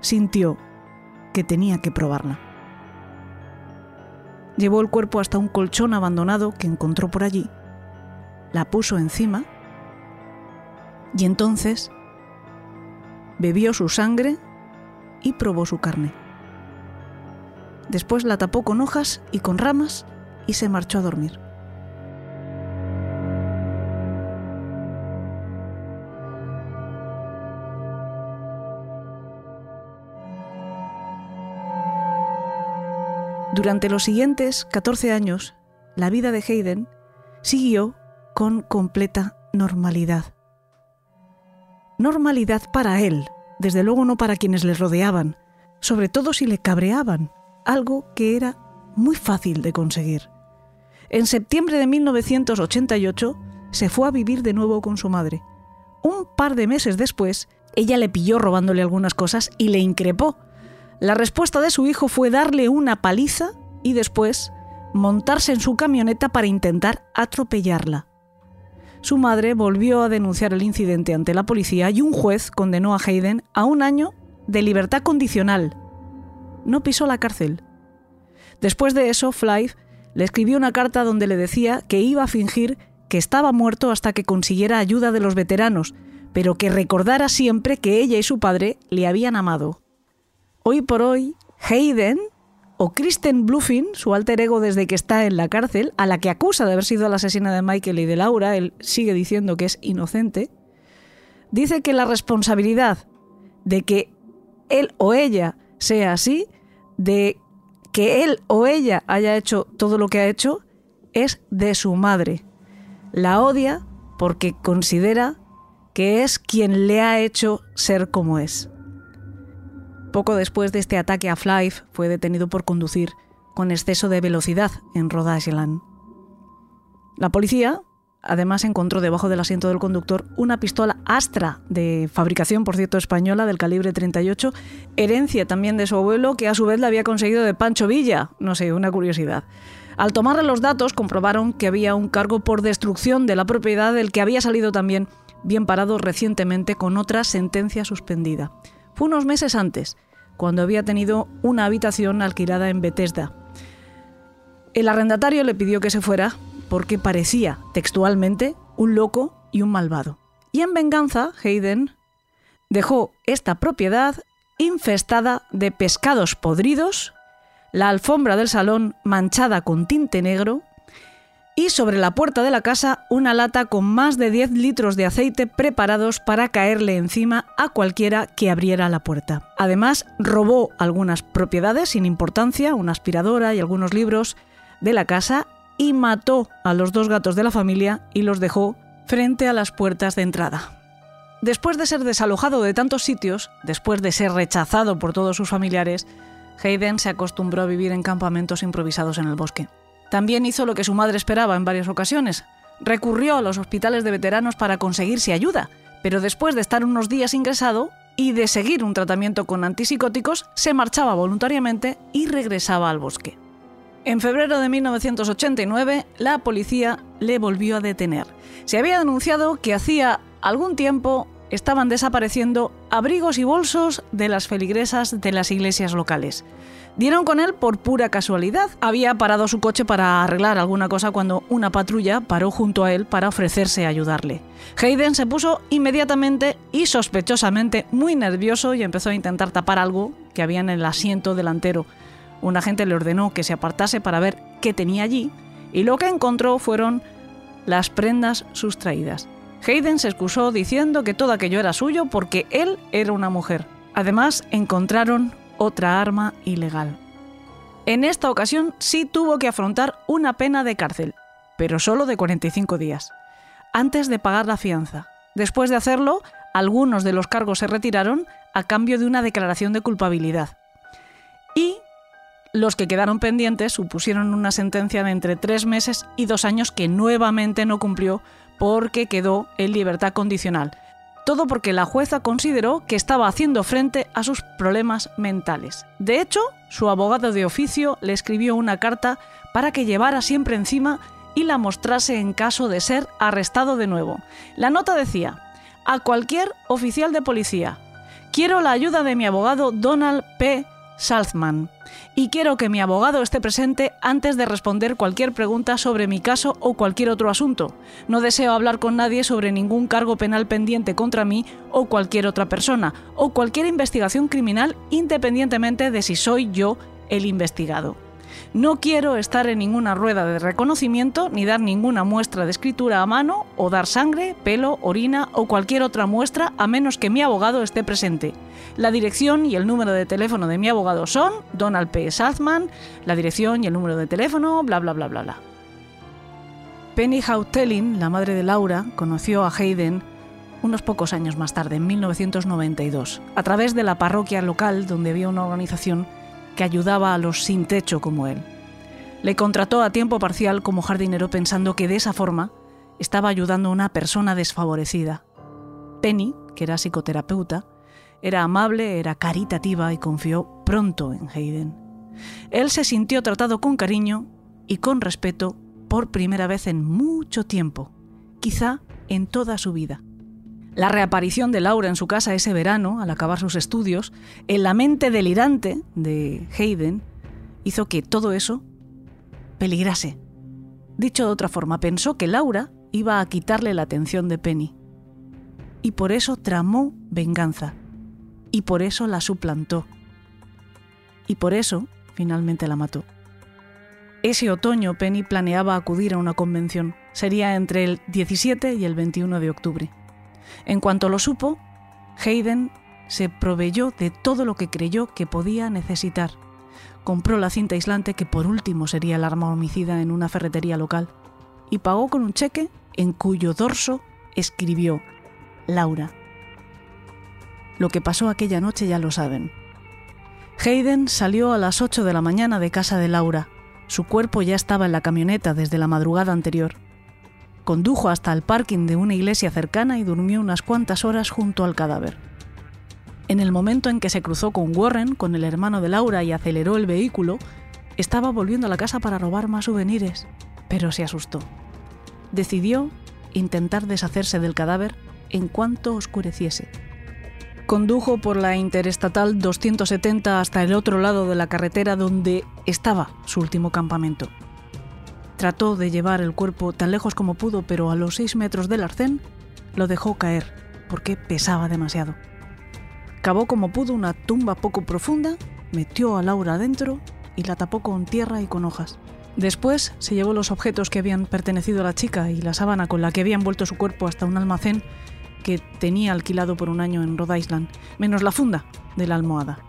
sintió que tenía que probarla. Llevó el cuerpo hasta un colchón abandonado que encontró por allí, la puso encima y entonces bebió su sangre y probó su carne. Después la tapó con hojas y con ramas y se marchó a dormir. Durante los siguientes 14 años, la vida de Hayden siguió con completa normalidad. Normalidad para él, desde luego no para quienes le rodeaban, sobre todo si le cabreaban, algo que era muy fácil de conseguir. En septiembre de 1988 se fue a vivir de nuevo con su madre. Un par de meses después, ella le pilló robándole algunas cosas y le increpó. La respuesta de su hijo fue darle una paliza y después montarse en su camioneta para intentar atropellarla. Su madre volvió a denunciar el incidente ante la policía y un juez condenó a Hayden a un año de libertad condicional. No pisó la cárcel. Después de eso, Fly le escribió una carta donde le decía que iba a fingir que estaba muerto hasta que consiguiera ayuda de los veteranos, pero que recordara siempre que ella y su padre le habían amado. Hoy por hoy, Hayden o Kristen Bluffin, su alter ego desde que está en la cárcel, a la que acusa de haber sido la asesina de Michael y de Laura, él sigue diciendo que es inocente, dice que la responsabilidad de que él o ella sea así, de que él o ella haya hecho todo lo que ha hecho, es de su madre. La odia porque considera que es quien le ha hecho ser como es. Poco después de este ataque a Flife, fue detenido por conducir con exceso de velocidad en Rhode Island. La policía además encontró debajo del asiento del conductor una pistola Astra de fabricación, por cierto, española del calibre 38, herencia también de su abuelo que a su vez la había conseguido de Pancho Villa, no sé, una curiosidad. Al tomarle los datos comprobaron que había un cargo por destrucción de la propiedad del que había salido también bien parado recientemente con otra sentencia suspendida. Fue unos meses antes, cuando había tenido una habitación alquilada en Bethesda. El arrendatario le pidió que se fuera porque parecía, textualmente, un loco y un malvado. Y en venganza, Hayden dejó esta propiedad infestada de pescados podridos, la alfombra del salón manchada con tinte negro y sobre la puerta de la casa una lata con más de 10 litros de aceite preparados para caerle encima a cualquiera que abriera la puerta. Además, robó algunas propiedades sin importancia, una aspiradora y algunos libros de la casa y mató a los dos gatos de la familia y los dejó frente a las puertas de entrada. Después de ser desalojado de tantos sitios, después de ser rechazado por todos sus familiares, Hayden se acostumbró a vivir en campamentos improvisados en el bosque. También hizo lo que su madre esperaba en varias ocasiones. Recurrió a los hospitales de veteranos para conseguirse ayuda, pero después de estar unos días ingresado y de seguir un tratamiento con antipsicóticos, se marchaba voluntariamente y regresaba al bosque. En febrero de 1989, la policía le volvió a detener. Se había denunciado que hacía algún tiempo estaban desapareciendo abrigos y bolsos de las feligresas de las iglesias locales. Dieron con él por pura casualidad. Había parado su coche para arreglar alguna cosa cuando una patrulla paró junto a él para ofrecerse a ayudarle. Hayden se puso inmediatamente y sospechosamente muy nervioso y empezó a intentar tapar algo que había en el asiento delantero. Un agente le ordenó que se apartase para ver qué tenía allí y lo que encontró fueron las prendas sustraídas. Hayden se excusó diciendo que todo aquello era suyo porque él era una mujer. Además, encontraron otra arma ilegal. En esta ocasión sí tuvo que afrontar una pena de cárcel, pero solo de 45 días, antes de pagar la fianza. Después de hacerlo, algunos de los cargos se retiraron a cambio de una declaración de culpabilidad. Y los que quedaron pendientes supusieron una sentencia de entre tres meses y dos años que nuevamente no cumplió porque quedó en libertad condicional. Todo porque la jueza consideró que estaba haciendo frente a sus problemas mentales. De hecho, su abogado de oficio le escribió una carta para que llevara siempre encima y la mostrase en caso de ser arrestado de nuevo. La nota decía, a cualquier oficial de policía, quiero la ayuda de mi abogado Donald P. Salzman y quiero que mi abogado esté presente antes de responder cualquier pregunta sobre mi caso o cualquier otro asunto. No deseo hablar con nadie sobre ningún cargo penal pendiente contra mí o cualquier otra persona, o cualquier investigación criminal independientemente de si soy yo el investigado. No quiero estar en ninguna rueda de reconocimiento ni dar ninguna muestra de escritura a mano o dar sangre, pelo, orina o cualquier otra muestra a menos que mi abogado esté presente. La dirección y el número de teléfono de mi abogado son Donald P. Salzman, la dirección y el número de teléfono, bla bla bla bla bla. Penny Hautelin, la madre de Laura, conoció a Hayden unos pocos años más tarde, en 1992, a través de la parroquia local donde había una organización que ayudaba a los sin techo como él. Le contrató a tiempo parcial como jardinero pensando que de esa forma estaba ayudando a una persona desfavorecida. Penny, que era psicoterapeuta, era amable, era caritativa y confió pronto en Hayden. Él se sintió tratado con cariño y con respeto por primera vez en mucho tiempo, quizá en toda su vida. La reaparición de Laura en su casa ese verano, al acabar sus estudios, en la mente delirante de Hayden, hizo que todo eso peligrase. Dicho de otra forma, pensó que Laura iba a quitarle la atención de Penny. Y por eso tramó venganza. Y por eso la suplantó. Y por eso finalmente la mató. Ese otoño Penny planeaba acudir a una convención. Sería entre el 17 y el 21 de octubre. En cuanto lo supo, Hayden se proveyó de todo lo que creyó que podía necesitar. Compró la cinta aislante que por último sería el arma homicida en una ferretería local y pagó con un cheque en cuyo dorso escribió Laura. Lo que pasó aquella noche ya lo saben. Hayden salió a las 8 de la mañana de casa de Laura. Su cuerpo ya estaba en la camioneta desde la madrugada anterior. Condujo hasta el parking de una iglesia cercana y durmió unas cuantas horas junto al cadáver. En el momento en que se cruzó con Warren, con el hermano de Laura, y aceleró el vehículo, estaba volviendo a la casa para robar más souvenirs, pero se asustó. Decidió intentar deshacerse del cadáver en cuanto oscureciese. Condujo por la Interestatal 270 hasta el otro lado de la carretera donde estaba su último campamento. Trató de llevar el cuerpo tan lejos como pudo, pero a los seis metros del arcén lo dejó caer, porque pesaba demasiado. Cavó como pudo una tumba poco profunda, metió a Laura adentro y la tapó con tierra y con hojas. Después se llevó los objetos que habían pertenecido a la chica y la sábana con la que había envuelto su cuerpo hasta un almacén que tenía alquilado por un año en Rhode Island, menos la funda de la almohada,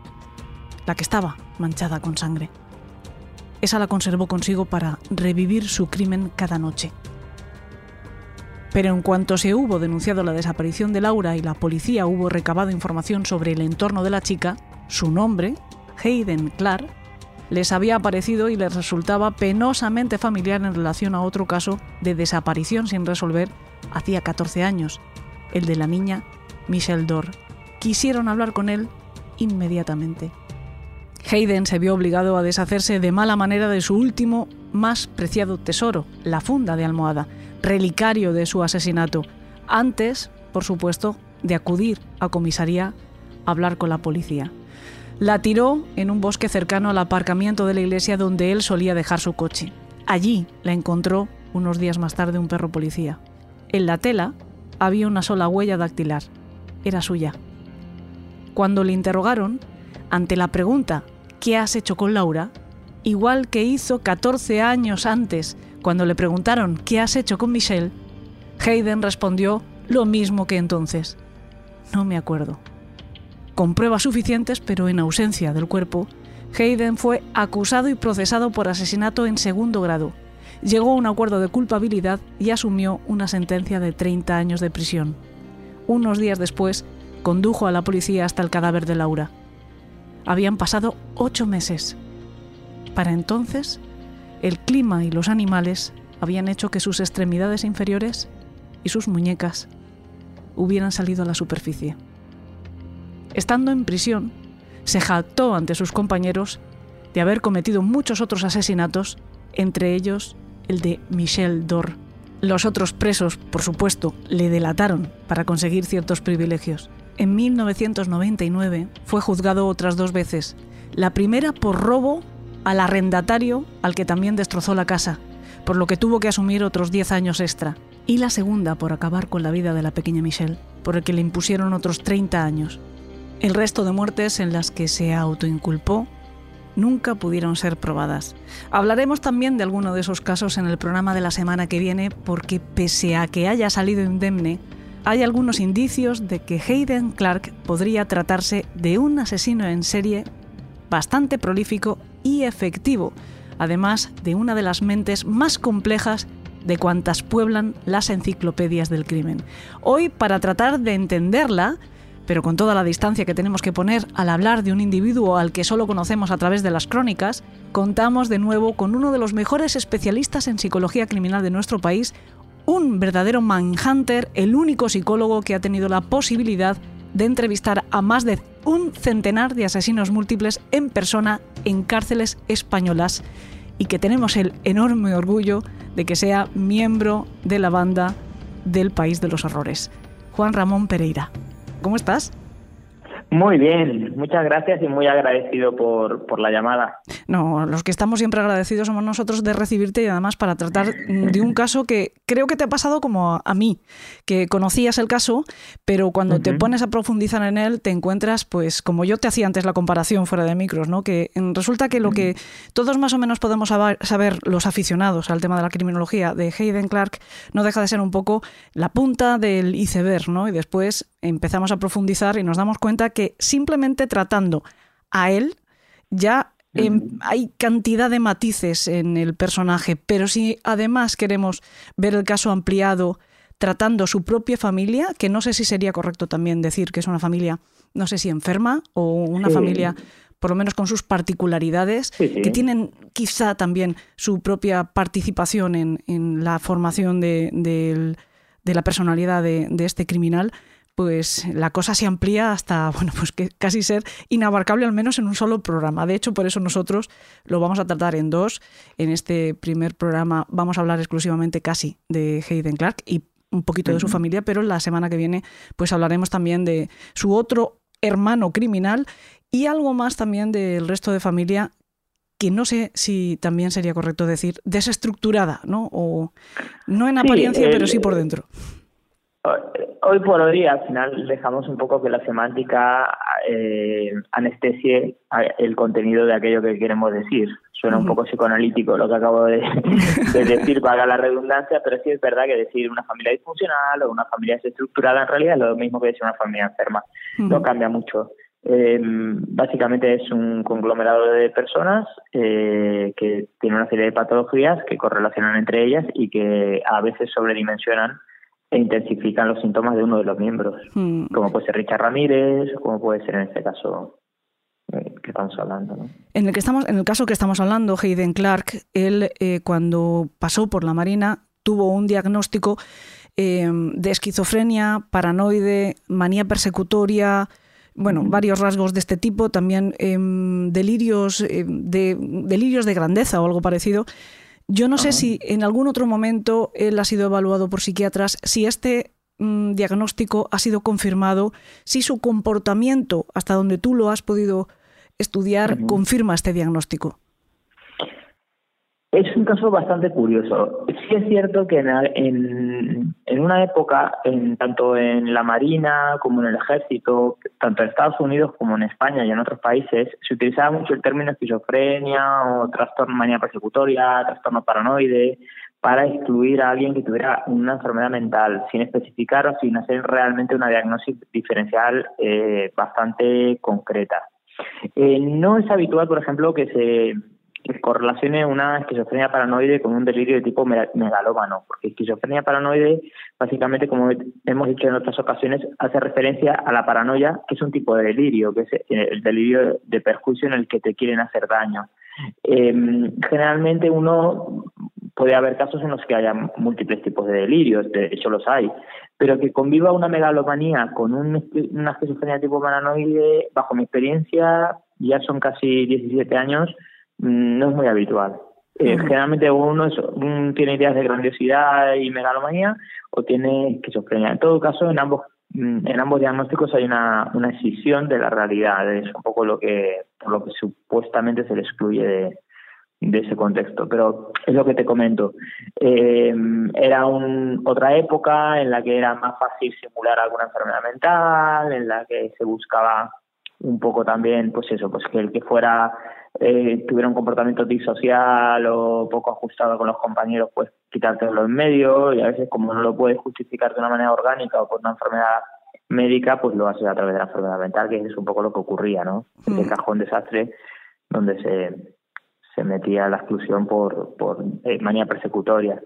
la que estaba manchada con sangre. Esa la conservó consigo para revivir su crimen cada noche. Pero en cuanto se hubo denunciado la desaparición de Laura y la policía hubo recabado información sobre el entorno de la chica, su nombre, Hayden Clark, les había aparecido y les resultaba penosamente familiar en relación a otro caso de desaparición sin resolver hacía 14 años, el de la niña Michelle Dorr. Quisieron hablar con él inmediatamente. Hayden se vio obligado a deshacerse de mala manera de su último, más preciado tesoro, la funda de almohada, relicario de su asesinato, antes, por supuesto, de acudir a comisaría a hablar con la policía. La tiró en un bosque cercano al aparcamiento de la iglesia donde él solía dejar su coche. Allí la encontró unos días más tarde un perro policía. En la tela había una sola huella dactilar. Era suya. Cuando le interrogaron, ante la pregunta ¿qué has hecho con Laura? Igual que hizo 14 años antes, cuando le preguntaron ¿qué has hecho con Michelle? Hayden respondió lo mismo que entonces. No me acuerdo. Con pruebas suficientes, pero en ausencia del cuerpo, Hayden fue acusado y procesado por asesinato en segundo grado. Llegó a un acuerdo de culpabilidad y asumió una sentencia de 30 años de prisión. Unos días después, condujo a la policía hasta el cadáver de Laura. Habían pasado ocho meses. Para entonces, el clima y los animales habían hecho que sus extremidades inferiores y sus muñecas hubieran salido a la superficie. Estando en prisión, se jactó ante sus compañeros de haber cometido muchos otros asesinatos, entre ellos el de Michel Dor. Los otros presos, por supuesto, le delataron para conseguir ciertos privilegios. En 1999 fue juzgado otras dos veces. La primera por robo al arrendatario al que también destrozó la casa, por lo que tuvo que asumir otros 10 años extra. Y la segunda por acabar con la vida de la pequeña Michelle, por el que le impusieron otros 30 años. El resto de muertes en las que se autoinculpó nunca pudieron ser probadas. Hablaremos también de alguno de esos casos en el programa de la semana que viene porque pese a que haya salido indemne, hay algunos indicios de que Hayden Clark podría tratarse de un asesino en serie bastante prolífico y efectivo, además de una de las mentes más complejas de cuantas pueblan las enciclopedias del crimen. Hoy, para tratar de entenderla, pero con toda la distancia que tenemos que poner al hablar de un individuo al que solo conocemos a través de las crónicas, contamos de nuevo con uno de los mejores especialistas en psicología criminal de nuestro país, un verdadero manhunter, el único psicólogo que ha tenido la posibilidad de entrevistar a más de un centenar de asesinos múltiples en persona en cárceles españolas y que tenemos el enorme orgullo de que sea miembro de la banda del País de los Horrores. Juan Ramón Pereira. ¿Cómo estás? Muy bien, muchas gracias y muy agradecido por, por, la llamada. No, los que estamos siempre agradecidos somos nosotros de recibirte y además para tratar de un caso que creo que te ha pasado como a mí, que conocías el caso, pero cuando te pones a profundizar en él te encuentras, pues como yo te hacía antes la comparación fuera de micros, ¿no? que resulta que lo que todos más o menos podemos saber, los aficionados al tema de la criminología de Hayden Clark no deja de ser un poco la punta del iceberg, ¿no? y después empezamos a profundizar y nos damos cuenta que simplemente tratando a él ya em, hay cantidad de matices en el personaje, pero si además queremos ver el caso ampliado tratando su propia familia, que no sé si sería correcto también decir que es una familia, no sé si enferma o una familia por lo menos con sus particularidades, que tienen quizá también su propia participación en, la formación de, la personalidad de, este criminal, pues la cosa se amplía hasta, bueno, pues que casi ser inabarcable al menos en un solo programa. De hecho, por eso nosotros lo vamos a tratar en dos. En este primer programa vamos a hablar exclusivamente casi de Hayden Clark y un poquito de su familia, pero la semana que viene pues hablaremos también de su otro hermano criminal y algo más también del resto de familia que no sé si también sería correcto decir desestructurada, ¿no? O no en apariencia, pero sí por dentro. Hoy por hoy, al final, dejamos un poco que la semántica eh, anestesie el contenido de aquello que queremos decir. Suena un poco psicoanalítico lo que acabo de, decir, para la redundancia, pero sí es verdad que decir una familia disfuncional o una familia desestructurada en realidad es lo mismo que decir una familia enferma. No cambia mucho. Eh, básicamente es un conglomerado de personas eh, que tienen una serie de patologías que correlacionan entre ellas y que a veces sobredimensionan e intensifican los síntomas de uno de los miembros, hmm. como puede ser Richard Ramírez, como puede ser en este caso eh, que estamos hablando. En el que estamos, en el caso que estamos hablando, Hayden Clark, él eh, cuando pasó por la Marina tuvo un diagnóstico eh, de esquizofrenia, paranoide, manía persecutoria, bueno, varios rasgos de este tipo, también em, delirios, de, delirios de grandeza o algo parecido. Yo no sé si en algún otro momento él ha sido evaluado por psiquiatras, si este mm, diagnóstico ha sido confirmado, si su comportamiento, hasta donde tú lo has podido estudiar, confirma este diagnóstico. Es un caso bastante curioso. Sí es cierto que en, en, una época, en, tanto en la Marina como en el Ejército, tanto en Estados Unidos como en España y en otros países, se utilizaba mucho el término esquizofrenia o trastorno manía persecutoria, trastorno paranoide, para excluir a alguien que tuviera una enfermedad mental, sin especificar o sin hacer realmente una diagnosis diferencial eh, bastante concreta. Eh, no es habitual, por ejemplo, que se correlacione una esquizofrenia paranoide con un delirio de tipo megalómano, porque esquizofrenia paranoide, básicamente, como hemos dicho en otras ocasiones, hace referencia a la paranoia, que es un tipo de delirio, que es el delirio de perjuicio en el que te quieren hacer daño. Eh, generalmente uno puede haber casos en los que haya múltiples tipos de delirios, de hecho los hay, pero que conviva una megalomanía con una esquizofrenia tipo paranoide, bajo mi experiencia, ya son casi 17 años, no es muy habitual. Eh, generalmente uno, tiene ideas de grandiosidad y megalomanía o tiene esquizofrenia. En todo caso, en ambos mm, en ambos diagnósticos hay una, una escisión de la realidad, es un poco lo que, lo que supuestamente se le excluye de, de ese contexto. Pero es lo que te comento. Eh, era un, otra época en la que era más fácil simular alguna enfermedad mental, en la que se buscaba un poco también, pues eso, pues que el que fuera eh, tuviera un comportamiento disocial o poco ajustado con los compañeros, pues quitártelo en medio y a veces como no lo puedes justificar de una manera orgánica o por una enfermedad médica, pues lo haces a través de la enfermedad mental, que es un poco lo que ocurría, ¿no? El mm. cajón desastre donde se, se metía la exclusión por, por eh, manía persecutoria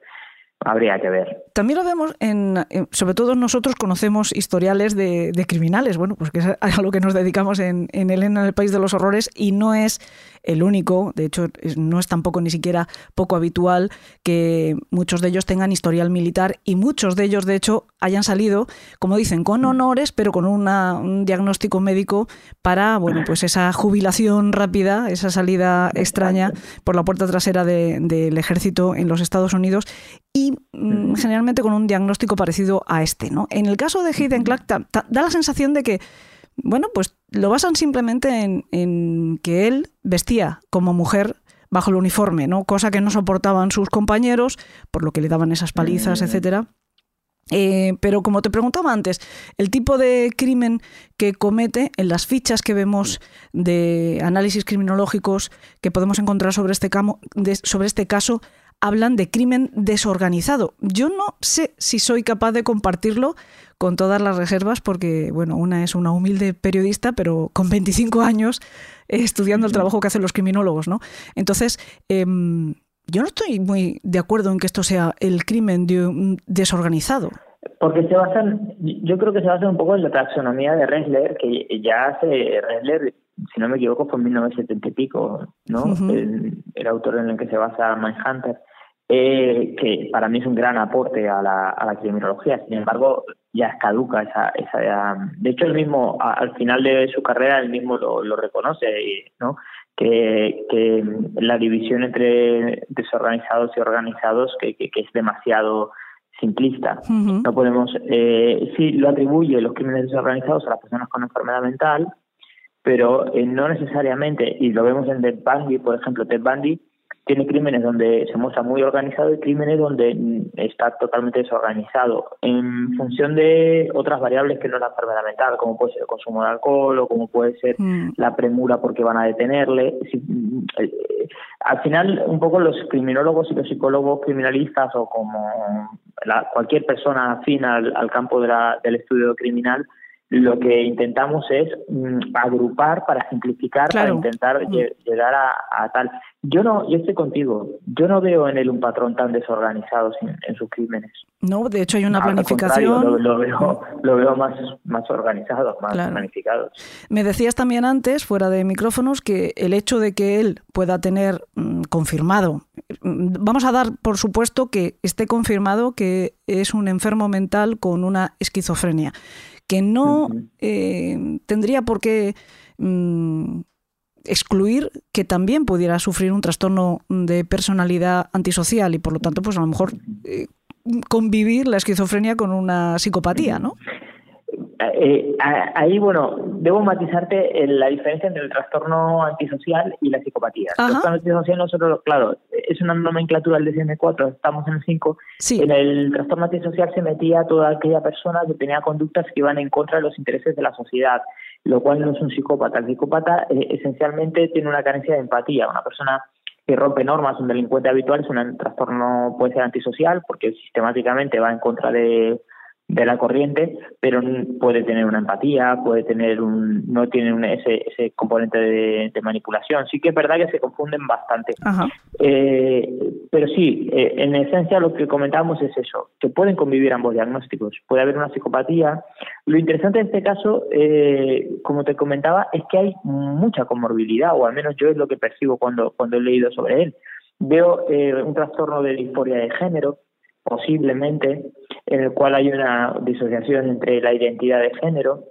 habría que ver. También lo vemos en, sobre todo nosotros conocemos historiales de, criminales, bueno, pues que es a lo que nos dedicamos en, en Elena, en el País de los Horrores, y no es el único, de hecho no es tampoco ni siquiera poco habitual que muchos de ellos tengan historial militar y muchos de ellos de hecho hayan salido, como dicen, con honores, pero con un diagnóstico médico para, bueno, pues esa jubilación rápida, esa salida extraña por la puerta trasera del ejército en los Estados Unidos y mm, generalmente con un diagnóstico parecido a este. ¿no? En el caso de Hayden Clark da la sensación de que, bueno, pues lo basan simplemente en, que él vestía como mujer bajo el uniforme, ¿no? Cosa que no soportaban sus compañeros, por lo que le daban esas palizas, mm. etcétera. Eh, pero como te preguntaba antes, el tipo de crimen que comete en las fichas que vemos de análisis criminológicos que podemos encontrar sobre este, sobre este caso hablan de crimen desorganizado. Yo no sé si soy capaz de compartirlo con todas las reservas porque, bueno, una es una humilde periodista, pero con 25 años eh, estudiando el trabajo que hacen los criminólogos, ¿no? Entonces, em, yo no estoy muy de acuerdo en que esto sea el crimen desorganizado. Porque se basan, yo creo que se basa un poco en la taxonomía de Ressler, que ya hace Ressler, si no me equivoco, fue en 1970 y pico, ¿no? el, autor en el que se basa Mindhunter. Eh, que para mí es un gran aporte a la, a la criminología. Sin embargo, ya es caduca esa, esa de hecho él mismo al final de su carrera él mismo lo, lo reconoce no que, que la división entre desorganizados y organizados que, que, es demasiado simplista no podemos eh, sí lo atribuye los crímenes desorganizados a las personas con enfermedad mental pero eh, no necesariamente y lo vemos en Ted Bundy por ejemplo Ted Bundy tiene crímenes donde se muestra muy organizado y crímenes donde está totalmente desorganizado en función de otras variables que no es la enfermedad mental, como puede ser el consumo de alcohol o como puede ser mm. la premura porque van a detenerle. Eh, al final, un poco los criminólogos y los psicólogos criminalistas o como cualquier persona afín al, campo del estudio criminal, lo que intentamos es mm, agrupar para simplificar, para intentar llegar a, tal. Yo no, yo estoy contigo. Yo no veo en él un patrón tan desorganizado en, sus crímenes. No, de hecho hay una planificación. Lo, veo, lo veo más, más organizado, más planificado. Me decías también antes, fuera de micrófonos, que el hecho de que él pueda tener mm, confirmado, mm, vamos a dar por supuesto que esté confirmado que es un enfermo mental con una esquizofrenia que no eh, tendría por qué mm, excluir que también pudiera sufrir un trastorno de personalidad antisocial y por lo tanto, pues a lo mejor eh, convivir la esquizofrenia con una psicopatía, ¿no? Eh, ahí, bueno, debo matizarte la diferencia entre el trastorno antisocial y la psicopatía. El trastorno antisocial nosotros, claro, es una nomenclatura del DSM-4, estamos en el 5. En el trastorno antisocial se metía toda aquella persona que tenía conductas que iban en contra de los intereses de la sociedad, lo cual no es un psicópata. El psicópata eh, esencialmente tiene una carencia de empatía, una persona que rompe normas, un delincuente habitual es un trastorno, puede ser antisocial, porque sistemáticamente va en contra de, de la corriente, pero puede tener una empatía, puede tener un, no tiene ese, ese componente de, manipulación. Sí que es verdad que se confunden bastante. Eh, pero sí, eh, en esencia lo que comentábamos es eso, que pueden convivir ambos diagnósticos. Puede haber una psicopatía. Lo interesante en este caso, eh, como te comentaba, es que hay mucha comorbilidad, o al menos yo es lo que percibo cuando, cuando he leído sobre él. Veo un trastorno de disforia de género, posiblemente, en el cual hay una disociación entre la identidad de género,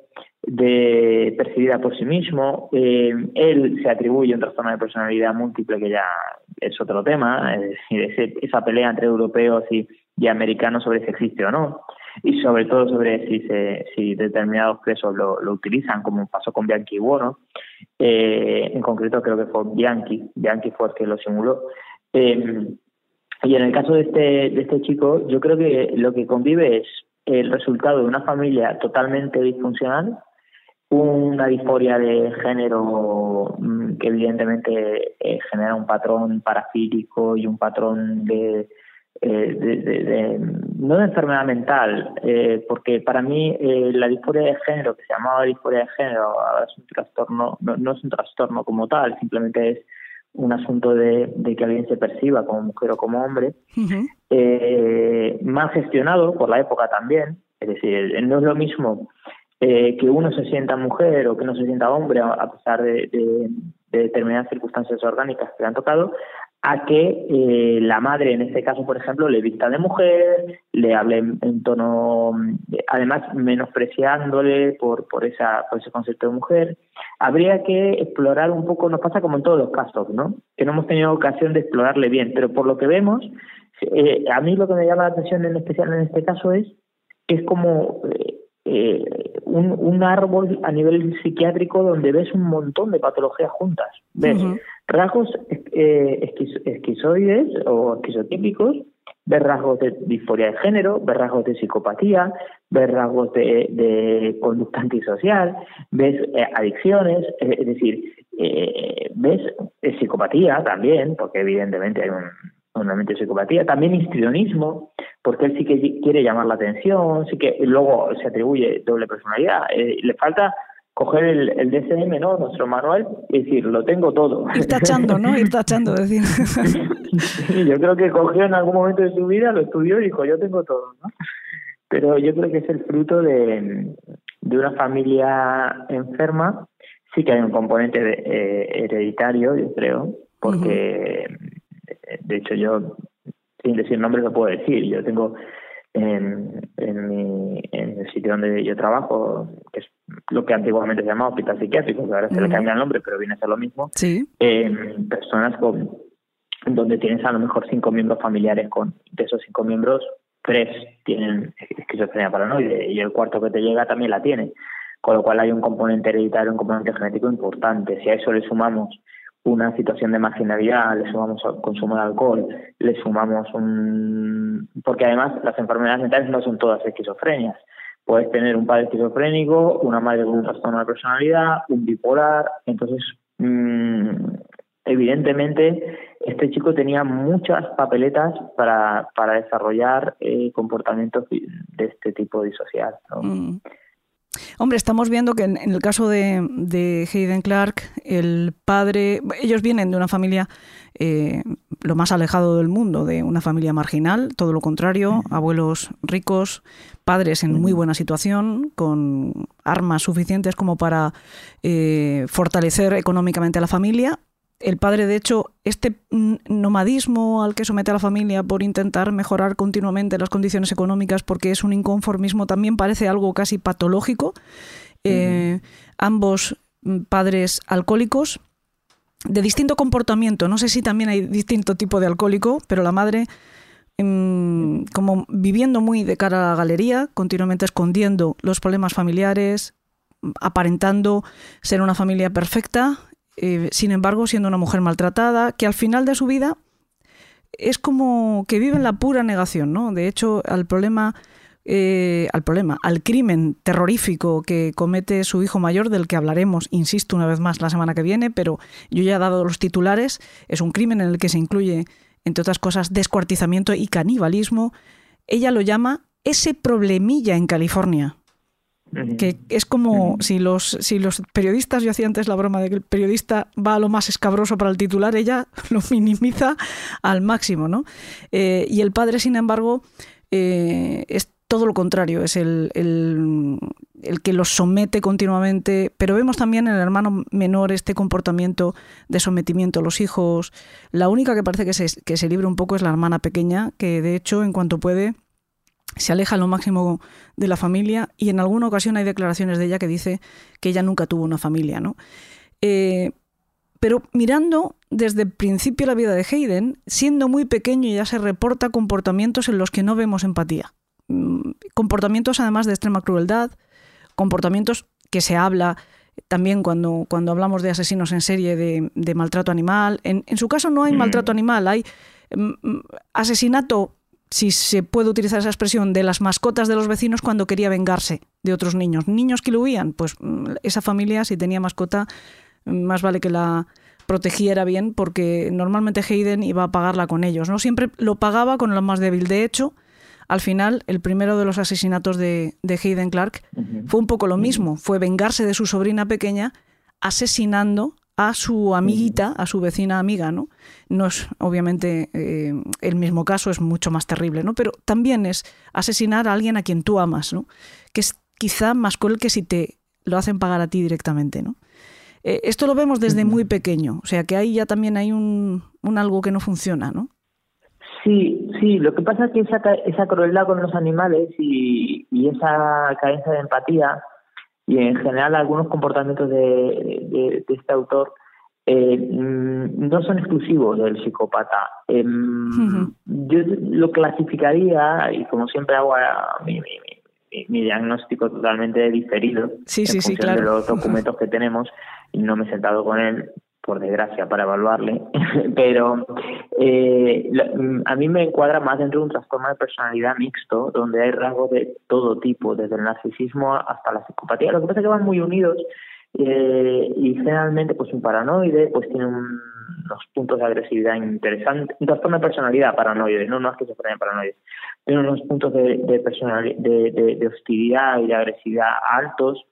de percibida por sí mismo. Eh, él se atribuye un trastorno de personalidad múltiple que ya es otro tema, es decir, esa pelea entre europeos y, americanos sobre si existe o no, y sobre todo sobre si, se, si determinados presos lo, utilizan, como pasó con Bianchi y. Eh, en concreto creo que fue Bianchi, Bianchi fue el que lo simuló. Eh, y en el caso de este, de este chico, yo creo que lo que convive es el resultado de una familia totalmente disfuncional, una disforia de género mm, que evidentemente eh, genera un patrón parafílico y un patrón de, eh, de, no de enfermedad mental, eh, porque para mí la disforia de género, que se llamaba disforia de género, es un trastorno, no, no es un trastorno como tal, simplemente es un asunto de, que alguien se perciba como mujer o como hombre, eh, mal gestionado por la época también, es decir, no es lo mismo eh, que uno se sienta mujer o que uno se sienta hombre a, pesar de, determinadas circunstancias orgánicas que le han tocado, a que eh, la madre, en este caso, por ejemplo, le vista de mujer, le hable en, tono, además menospreciándole por, por, esa, por ese concepto de mujer. Habría que explorar un poco, nos pasa como en todos los casos, ¿no? Que no hemos tenido ocasión de explorarle bien, pero por lo que vemos, eh, a mí lo que me llama la atención en especial en este caso es que es como eh, eh, un, un, árbol a nivel psiquiátrico donde ves un montón de patologías juntas. Ves rasgos eh, esquizoides o esquizotípicos, ves rasgos de disforia de género, ves rasgos de psicopatía, ves rasgos de, de conducta antisocial, ves eh, adicciones, es decir, eh, ves psicopatía también, porque evidentemente hay un, de psicopatía, también histrionismo, porque él sí que quiere llamar la atención, sí que luego se atribuye doble personalidad. Eh, le falta coger el, el, DSM, ¿no? Nuestro manual y decir, lo tengo todo. Ir tachando, ¿no? Ir tachando, decir. yo creo que cogió en algún momento de su vida, lo estudió y dijo, yo tengo todo, ¿no? Pero yo creo que es el fruto de, de una familia enferma. Sí que hay un componente eh, hereditario, yo creo, porque de hecho yo, sin decir nombres, lo puedo decir. Yo tengo en, en, mi, en el sitio donde yo trabajo, que es lo que antiguamente se llamaba hospital psiquiátrico, que ahora se le cambia el nombre, pero viene a ser lo mismo, ¿Sí? personas con donde tienes a lo mejor cinco miembros familiares con de esos cinco miembros tres tienen esquizofrenia paranoide y el cuarto que te llega también la tiene con lo cual hay un componente hereditario un componente genético importante si a eso le sumamos una situación de marginalidad, le sumamos consumo de alcohol, le sumamos un... porque además las enfermedades mentales no son todas esquizofrenias. Puedes tener un padre esquizofrénico, una madre con un trastorno de personalidad, un bipolar, entonces mm, evidentemente este chico tenía muchas papeletas para, para desarrollar eh, comportamientos de este tipo disocial. ¿no? Mm. Hombre, estamos viendo que en, el caso de, de, Hayden Clark, el padre, ellos vienen de una familia eh, lo más alejado del mundo, de una familia marginal, todo lo contrario, abuelos ricos, padres en muy buena situación, con armas suficientes como para eh, fortalecer económicamente a la familia, el padre, de hecho, este nomadismo al que somete a la familia por intentar mejorar continuamente las condiciones económicas porque es un inconformismo también parece algo casi patológico. Eh, ambos mm, padres alcohólicos de distinto comportamiento. No sé si también hay distinto tipo de alcohólico, pero la madre mm, como viviendo muy de cara a la galería, continuamente escondiendo los problemas familiares, aparentando ser una familia perfecta eh, sin embargo, siendo una mujer maltratada, que al final de su vida es como que vive en la pura negación, ¿no? De hecho, al problema eh, al problema, al crimen terrorífico que comete su hijo mayor, del que hablaremos, insisto, una vez más la semana que viene, pero yo ya he dado los titulares, es un crimen en el que se incluye, entre otras cosas, descuartizamiento y canibalismo. Ella lo llama ese problemilla en California que es como si los, si los periodistas, yo hacía antes la broma de que el periodista va a lo más escabroso para el titular, ella lo minimiza al máximo, ¿no? Eh, y el padre, sin embargo, eh, es todo lo contrario, es el, el, que los somete continuamente, pero vemos también en el hermano menor este comportamiento de sometimiento a los hijos. La única que parece que se, que se libre un poco es la hermana pequeña, que de hecho, en cuanto puede, se aleja lo máximo de la familia y en alguna ocasión hay declaraciones de ella que dice que ella nunca tuvo una familia, ¿no? Eh, pero mirando desde el principio la vida de Hayden, siendo muy pequeño ya se reporta comportamientos en los que no vemos empatía. Mm, comportamientos además de extrema crueldad, comportamientos que se habla también cuando, cuando hablamos de asesinos en serie de, maltrato animal. En, en, su caso no hay maltrato animal, hay mm, mm, asesinato si se puede utilizar esa expresión, de las mascotas de los vecinos cuando quería vengarse de otros niños. Niños que lo huían, pues mm, esa familia, si tenía mascota, mm, más vale que la protegiera bien, porque normalmente Hayden iba a pagarla con ellos. No siempre lo pagaba con lo más débil. De hecho, al final, el primero de los asesinatos de, Hayden Clark fue un poco lo mismo. Fue vengarse de su sobrina pequeña asesinando a su amiguita, a su vecina amiga, ¿no? No es obviamente eh, el mismo caso, es mucho más terrible, ¿no? Pero también es asesinar a alguien a quien tú amas, ¿no? Que es quizá más cruel que si te lo hacen pagar a ti directamente, ¿no? Eh, esto lo vemos desde muy pequeño, o sea que ahí ya también hay un, un algo que no funciona, ¿no? Sí, sí, lo que pasa es que esa, esa crueldad con los animales y, y esa carencia de empatía y en general algunos comportamientos de, este autor eh, mm, no son exclusivos del psicópata. Em, yo lo clasificaría, y como siempre hago mi, mi, diagnóstico totalmente diferido sí, sí, sí, claro. de los documentos que tenemos, y no me he sentado con él, por desgracia, para evaluarle, pero eh, mm, a mí me encuadra más dentro de un trastorno de personalidad mixto, donde hay rasgos de todo tipo, desde el narcisismo hasta la psicopatía. Lo que pasa es que van muy unidos eh, y generalmente pues un paranoide pues tiene unos puntos de agresividad interesantes, un trastorno de personalidad paranoide, no, no es que se ponen paranoides, tiene unos puntos de, de, de, de hostilidad y de agresividad altos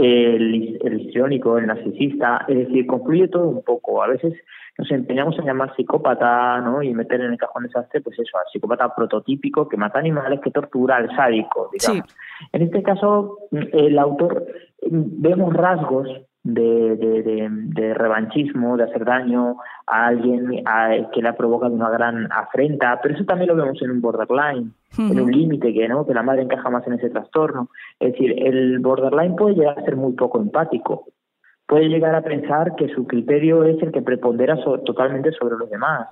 el, el histriónico, el narcisista, es decir, concluye todo un poco. A veces nos empeñamos en llamar psicópata ¿no? y meter en el cajón desastre, pues eso, al psicópata prototípico que mata animales, que tortura, al sádico, digamos. En este caso, el autor vemos rasgos de, de, de, revanchismo, de hacer daño a alguien que le provoca una gran afrenta, pero eso también lo vemos en un borderline, en un límite que no que la madre encaja más en ese trastorno. Es decir, el borderline puede llegar a ser muy poco empático, puede llegar a pensar que su criterio es el que prepondera totalmente sobre los demás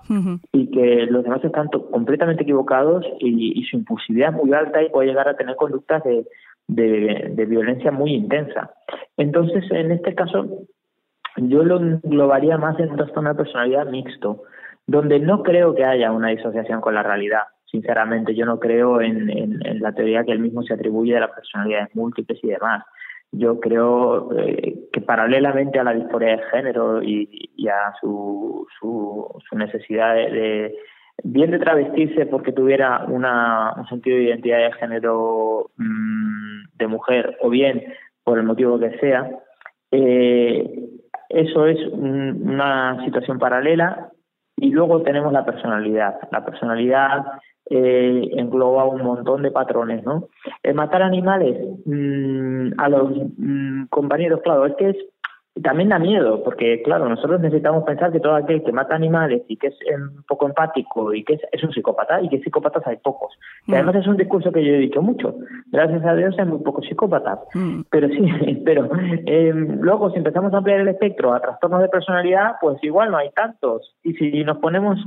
y que los demás están completamente equivocados y, y su impulsividad es muy alta y puede llegar a tener conductas de de, violencia muy intensa. Entonces, en este caso, yo lo englobaría más en un trastorno de personalidad mixto, donde no creo que haya una disociación con la realidad. Sinceramente, yo no creo en, la teoría que él mismo se atribuye de las personalidades múltiples y demás. Yo creo eh, que paralelamente a la disforia de género y, a su, necesidad de bien de travestirse porque tuviera una, un sentido de identidad de género mm, de mujer o bien por el motivo que sea, eh, eso es una situación paralela y luego tenemos la personalidad. La personalidad eh, engloba un montón de patrones, ¿no? El matar animales mm, a los mm, compañeros, claro, es que es también da miedo, porque claro, nosotros necesitamos pensar que todo aquel que mata animales y que es un poco empático y que es, un psicópata, y que psicópatas hay pocos. Y mm. además es un discurso que yo he dicho mucho. Gracias a Dios hay muy pocos psicópatas. Mm. Pero sí, pero eh, luego si empezamos a ampliar el espectro a trastornos de personalidad, pues igual no hay tantos. Y si nos ponemos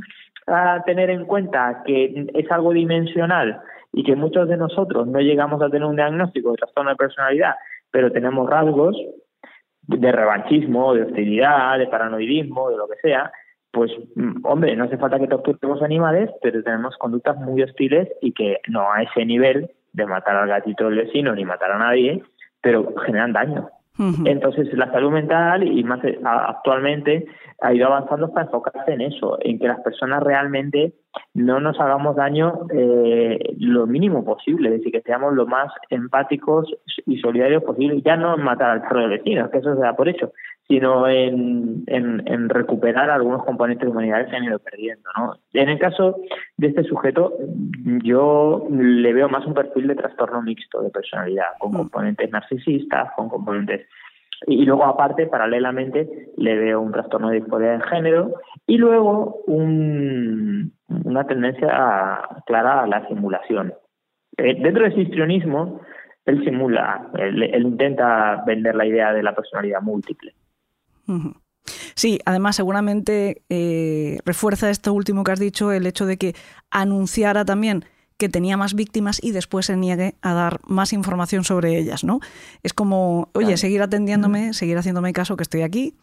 a tener en cuenta que es algo dimensional y que muchos de nosotros no llegamos a tener un diagnóstico de trastorno de personalidad, pero tenemos rasgos, de revanchismo, de hostilidad, de paranoidismo, de lo que sea, pues mm, hombre, no hace falta que torturemos animales, pero tenemos conductas muy hostiles y que no a ese nivel de matar al gatito del vecino ni matar a nadie, pero generan daño. Entonces, la salud mental y más eh, actualmente ha ido avanzando para enfocarse en eso, en que las personas realmente no nos hagamos daño eh, lo mínimo posible, es decir, que seamos lo más empáticos y solidarios posible, ya no en matar al perro del vecino, que eso se da por hecho, sino en, en, recuperar algunos componentes de humanidad que se han ido perdiendo. ¿no? En el caso de este sujeto, yo le veo más un perfil de trastorno mixto de personalidad, con mm. componentes narcisistas, con componentes y luego, aparte, paralelamente, le veo un trastorno de disforia de género y luego un, una tendencia clara a la simulación. Eh, dentro del histrionismo, él simula, él, intenta vender la idea de la personalidad múltiple. Sí, además seguramente eh, refuerza esto último que has dicho, el hecho de que anunciara también que tenía más víctimas y después se niegue a dar más información sobre ellas, ¿no? Es como, oye, seguir atendiéndome, seguir haciéndome caso que estoy aquí,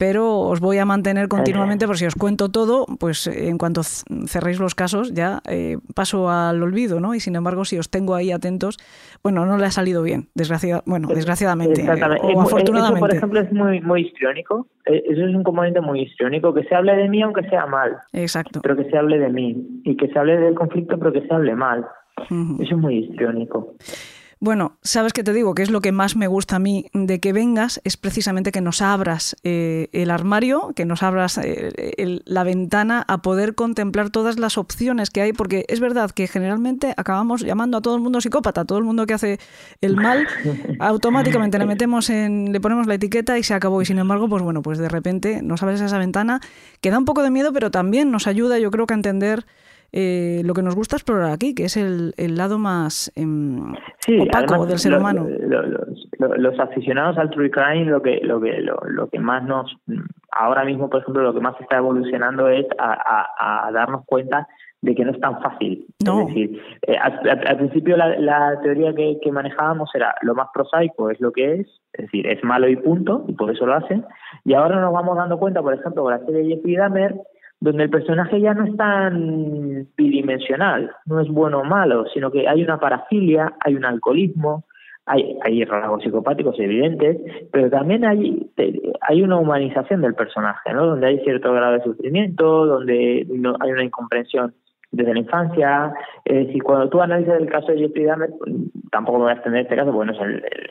pero os voy a mantener continuamente, por si os cuento todo, pues en cuanto cerréis los casos ya eh, paso al olvido, ¿no? Y sin embargo, si os tengo ahí atentos, bueno, no le ha salido bien, bueno, desgraciadamente, o afortunadamente. Eso, por ejemplo, es muy, muy histriónico, eh, eso es un componente muy histriónico, que se hable de mí aunque sea mal. Exacto. Pero que se hable de mí, y que se hable del conflicto, pero que se hable mal. Eso es muy histriónico. Bueno, sabes que te digo que es lo que más me gusta a mí de que vengas, es precisamente que nos abras eh, el armario, que nos abras eh, la ventana a poder contemplar todas las opciones que hay, porque es verdad que generalmente acabamos llamando a todo el mundo psicópata, a todo el mundo que hace el mal, automáticamente le metemos en, le ponemos la etiqueta y se acabó. Y sin embargo, pues bueno, pues de repente nos abres esa ventana que da un poco de miedo, pero también nos ayuda, yo creo que a entender eh, lo que nos gusta explorar aquí, que es el, el lado más em, opaco del ser humano. los aficionados al true crime, lo que, lo que, lo, que más nos, ahora mismo, por ejemplo, lo que más está evolucionando es a, darnos cuenta de que no es tan fácil. Es decir, eh, al, principio la, teoría que, que, manejábamos era lo más prosaico es lo que es, es decir, es malo y punto, y por eso lo hacen. Y ahora nos vamos dando cuenta, por ejemplo, con la serie de Jeffrey Dahmer, donde el personaje ya no es tan bidimensional, no es bueno o malo, sino que hay una parafilia, hay un alcoholismo, hay, hay rasgos psicopáticos evidentes, pero también hay, hay una humanización del personaje, ¿no? donde hay cierto grado de sufrimiento, donde no, hay una incomprensión desde la infancia. Es decir, cuando tú analizas el caso de Jeffrey Dahmer, tampoco me voy a extender este caso, bueno, es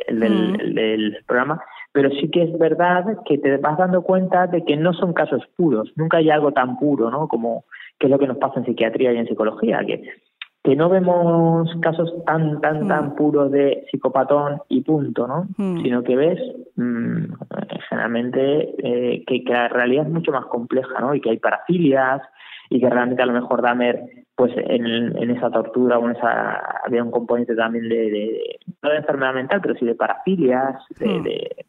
el, mm. el del programa, pero sí que es verdad que te vas dando cuenta de que no son casos puros, nunca hay algo tan puro, ¿no? Como que es lo que nos pasa en psiquiatría y en psicología, que que no vemos casos tan tan tan mm. puros de psicopatón y punto, ¿no? Mm. Sino que ves mm, generalmente eh, que, que, la realidad es mucho más compleja, ¿no? Y que hay parafilias y que realmente a lo mejor Dahmer, pues en, en esa tortura o en esa había un componente también de, de, no de enfermedad mental, pero sí de parafilias, de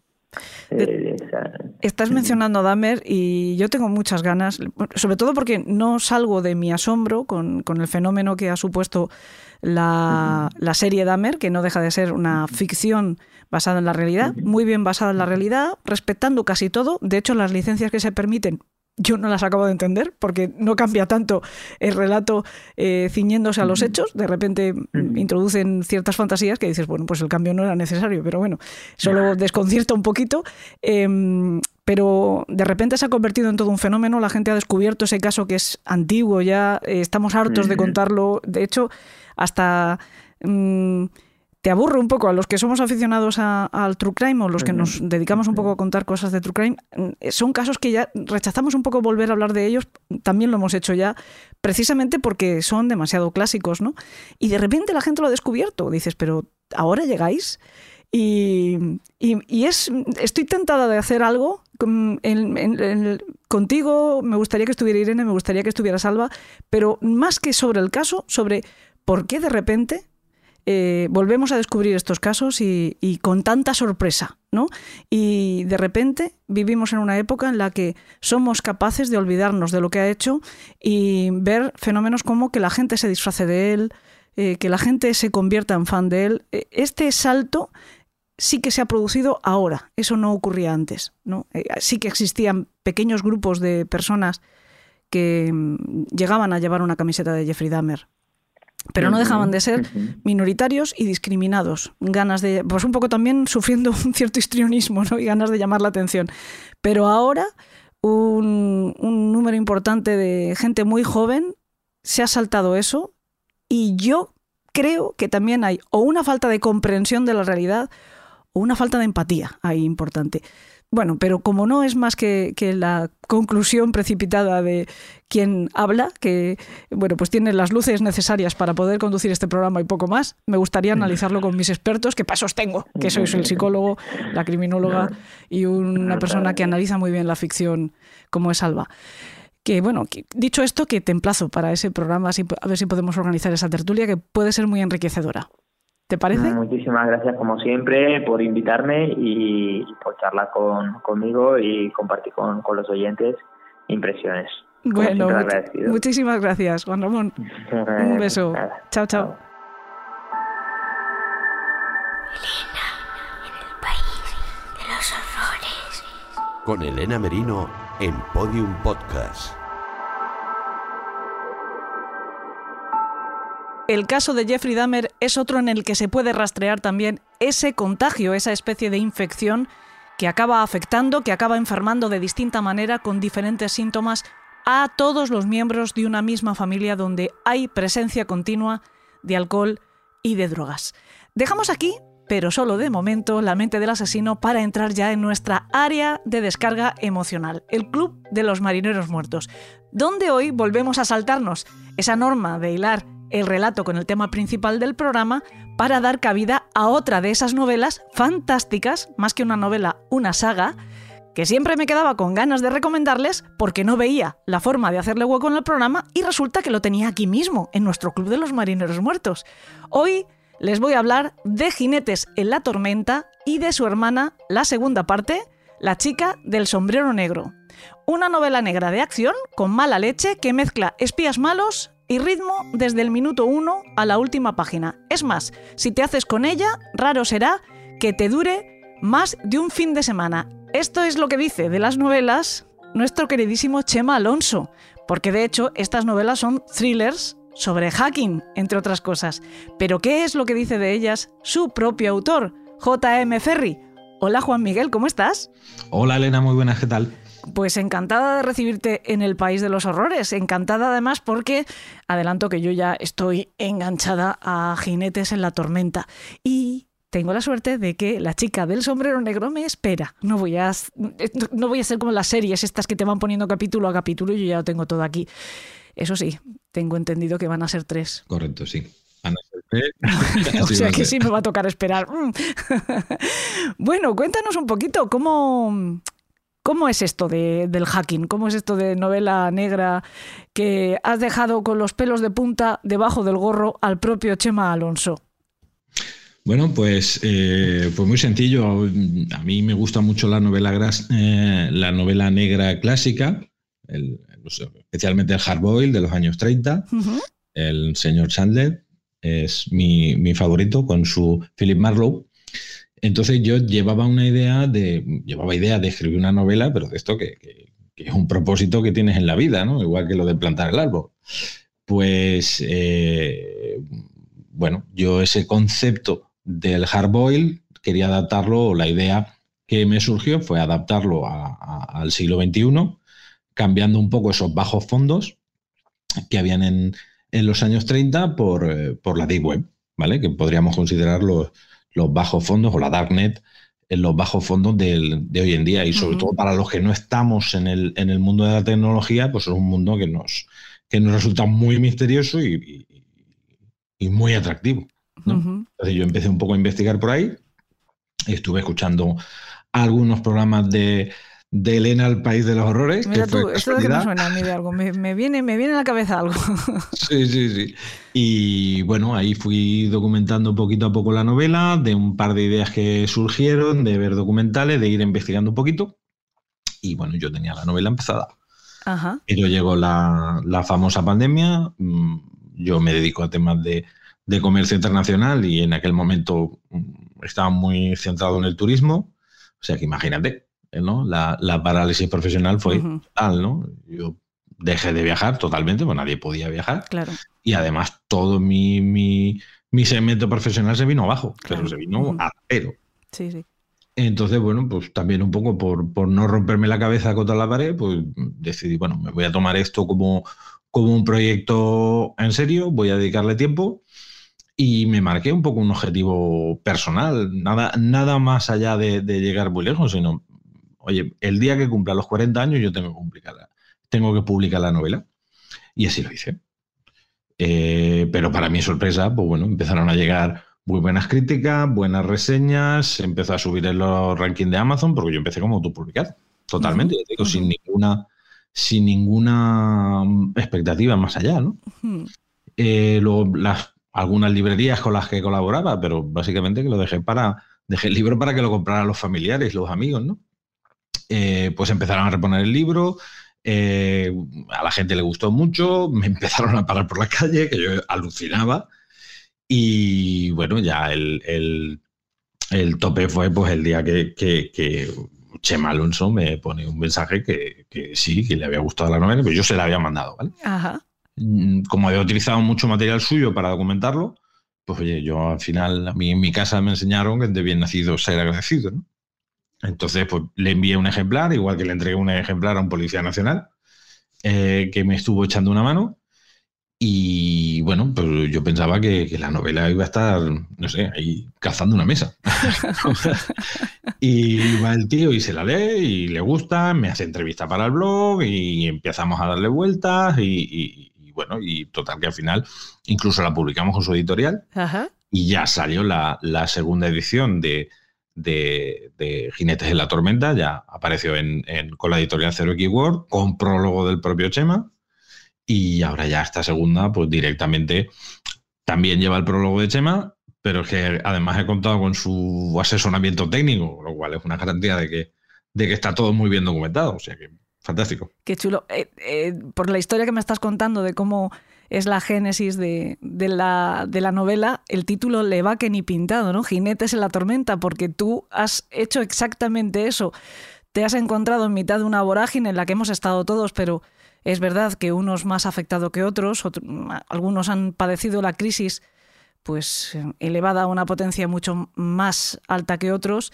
estás mencionando a Dahmer y yo tengo muchas ganas, sobre todo porque no salgo de mi asombro con, el fenómeno que ha supuesto la, la, serie Dahmer, que no deja de ser una ficción basada en la realidad, muy bien basada en la realidad, respetando casi todo. De hecho, las licencias que se permiten yo no las acabo de entender porque no cambia tanto el relato eh, ciñéndose a los hechos. De repente mm, introducen ciertas fantasías que dices, bueno, pues el cambio no era necesario, pero bueno, solo desconcierta un poquito. Em, pero de repente se ha convertido en todo un fenómeno. La gente ha descubierto ese caso que es antiguo ya, eh, estamos hartos de contarlo. De hecho, hasta. Mm, te aburre un poco a los que somos aficionados al true crime o los que nos dedicamos un poco a contar cosas de true crime, mm, son casos que ya rechazamos un poco volver a hablar de ellos, también lo hemos hecho ya, precisamente porque son demasiado clásicos, ¿no? Y de repente la gente lo ha descubierto, dices, pero ahora llegáis y, es, estoy tentada de hacer algo contigo, me gustaría que estuviera Irene, me gustaría que estuviera Salva, pero más que sobre el caso, sobre por qué de repente eh, volvemos a descubrir estos casos y, con tanta sorpresa, ¿no? Y de repente vivimos en una época en la que somos capaces de olvidarnos de lo que ha hecho y ver fenómenos como que la gente se disfrace de él, eh, que la gente se convierta en fan de él. E, este salto sí que se ha producido ahora, eso no ocurría antes. Eh, sí que existían pequeños grupos de personas que mm, llegaban a llevar una camiseta de Jeffrey Dahmer pero no dejaban de ser minoritarios y discriminados. Ganas de, pues un poco también sufriendo un cierto histrionismo ¿no? y ganas de llamar la atención. Pero ahora un, un número importante de gente muy joven se ha saltado eso y yo creo que también hay o una falta de comprensión de la realidad o una falta de empatía ahí importante. Bueno, pero como no es más que, la conclusión precipitada de quien habla, que bueno, pues tiene las luces necesarias para poder conducir este programa y poco más, me gustaría analizarlo con mis expertos, que pasos tengo, que sois el psicólogo, la criminóloga y una persona que analiza muy bien la ficción como es Alba. Que bueno, dicho esto, que te emplazo para ese programa, a ver si podemos organizar esa tertulia que puede ser muy enriquecedora. ¿Te parece? Muchísimas gracias como siempre por invitarme y, por charlar con, conmigo y compartir con, los oyentes impresiones. Bueno, muchísimas gracias, Juan Ramón. Un beso. chao, chao. Elena, en el país de los horrores. Con Elena Merino en Podium Podcast. El caso de Jeffrey Dahmer es otro en el que se puede rastrear también ese contagio, esa especie de infección que acaba afectando, que acaba enfermando de distinta manera con diferentes síntomas a todos los miembros de una misma familia donde hay presencia continua de alcohol y de drogas. Dejamos aquí, pero solo de momento, la mente del asesino para entrar ya en nuestra área de descarga emocional, el Club de los Marineros Muertos, donde hoy volvemos a saltarnos esa norma de hilar el relato con el tema principal del programa para dar cabida a otra de esas novelas fantásticas, más que una novela, una saga, que siempre me quedaba con ganas de recomendarles porque no veía la forma de hacerle hueco en el programa y resulta que lo tenía aquí mismo, en nuestro Club de los Marineros Muertos. Hoy les voy a hablar de Jinetes en la Tormenta y de su hermana, la segunda parte, La chica del sombrero negro. Una novela negra de acción con mala leche que mezcla espías malos y ritmo desde el minuto 1 a la última página. Es más, si te haces con ella, raro será que te dure más de un fin de semana. Esto es lo que dice de las novelas nuestro queridísimo Chema Alonso, porque de hecho estas novelas son thrillers sobre hacking, entre otras cosas. Pero ¿qué es lo que dice de ellas su propio autor, J.M. Ferry? Hola Juan Miguel, ¿cómo estás? Hola Elena, muy buenas, ¿qué tal? Pues encantada de recibirte en el País de los Horrores. Encantada además porque adelanto que yo ya estoy enganchada a Jinetes en la Tormenta. Y tengo la suerte de que la chica del sombrero negro me espera. No voy a, no voy a ser como las series estas que te van poniendo capítulo a capítulo y yo ya lo tengo todo aquí. Eso sí, tengo entendido que van a ser tres. Correcto, sí. o sea que sí me va a tocar esperar. bueno, cuéntanos un poquito cómo, ¿Cómo es esto del hacking? ¿Cómo es esto de novela negra que has dejado con los pelos de punta debajo del gorro al propio Chema Alonso? Bueno, pues, eh, pues muy sencillo. A mí me gusta mucho la novela, eh, la novela negra clásica, especialmente el Hardboil de los años 30. El señor Chandler es mi, mi favorito con su Philip Marlowe. Entonces yo llevaba una idea de, llevaba idea de escribir una novela, pero de esto que, es un propósito que tienes en la vida, ¿no? Igual que lo de plantar el árbol. Pues, eh, bueno, yo ese concepto del hard boil quería adaptarlo, la idea que me surgió fue adaptarlo al siglo XXI, cambiando un poco esos bajos fondos que habían en, los años 30 por, eh, por la Deep Web, ¿vale? Que podríamos considerarlo los bajos fondos o la darknet en los bajos fondos de hoy en día. Y sobre todo para los que no estamos en el, en el mundo de la tecnología, pues es un mundo que nos, que nos resulta muy misterioso y, y, muy atractivo. Entonces yo empecé un poco a investigar por ahí, estuve escuchando algunos programas de, de Elena al País de los Horrores. Mira tú, esto es que me suena a mí de algo, me, viene, me viene a la cabeza algo. Sí, sí, sí. Y bueno, ahí fui documentando poquito a poco la novela, de un par de ideas que surgieron, de ver documentales, de ir investigando un poquito. Y bueno, yo tenía la novela empezada. Ajá. Pero llegó la, la famosa pandemia, mm, yo me dedico a temas de, de comercio internacional y en aquel momento mm, estaba muy centrado en el turismo. O sea que imagínate, ¿no? La, parálisis profesional fue tal, ¿no? Yo dejé de viajar totalmente, pues nadie podía viajar. Claro. Y además todo mi, mi, mi segmento profesional se vino abajo, Claro. pero se vino a cero. Sí, sí. Entonces, bueno, pues también un poco por, por no romperme la cabeza contra la pared, pues decidí, bueno, me voy a tomar esto como, como un proyecto en serio, voy a dedicarle tiempo y me marqué un poco un objetivo personal, nada, nada más allá de, de llegar muy lejos, sino, oye, el día que cumpla los 40 años yo tengo que publicar la, tengo que publicar la novela. Y así lo hice. Eh, pero para mi sorpresa, pues bueno, empezaron a llegar muy buenas críticas, buenas reseñas, se empezó a subir en los rankings de Amazon, porque yo empecé como autopublicado, totalmente, digo, sin ninguna, sin ninguna mm, expectativa más allá, ¿no? Eh, luego las, algunas librerías con las que colaboraba, pero básicamente que lo dejé para, dejé el libro para que lo compraran los familiares, los amigos, ¿no? Eh, pues empezaron a reponer el libro, eh, a la gente le gustó mucho, me empezaron a parar por la calle, que yo alucinaba, y bueno, ya el, el- el tope fue pues el día que, que- que Chema Alonso me pone un mensaje que, que sí, que le había gustado la novela, pero yo se la había mandado, ¿vale? Ajá. Mm, como había utilizado mucho material suyo para documentarlo, pues oye, yo al final, a mí en mi casa me enseñaron que es de bien nacido ser agradecido, ¿no? Entonces, pues le envié un ejemplar, igual que le entregué un ejemplar a un policía nacional, eh, que me estuvo echando una mano. Y bueno, pues yo pensaba que, que la novela iba a estar, no sé, ahí cazando una mesa. y va el tío y se la lee y le gusta, me hace entrevista para el blog y empezamos a darle vueltas y, y- y bueno, y total que al final incluso la publicamos con su editorial Ajá. y ya salió la, la segunda edición de, de, Jinetes en la Tormenta, ya apareció en, con la editorial Zero X Word, con prólogo del propio Chema, y ahora ya esta segunda, pues directamente también lleva el prólogo de Chema, pero es que además he contado con su asesoramiento técnico, lo cual es una garantía de que, de que está todo muy bien documentado, o sea que fantástico. Qué chulo. Eh, eh, por la historia que me estás contando de cómo es la génesis de, de la, de la novela, el título le va que ni pintado, ¿no? Jinetes en la tormenta, porque tú has hecho exactamente eso. Te has encontrado en mitad de una vorágine en la que hemos estado todos, pero es verdad que unos más afectados que otros, otro- algunos han padecido la crisis pues eh, elevada a una potencia mucho más alta que otros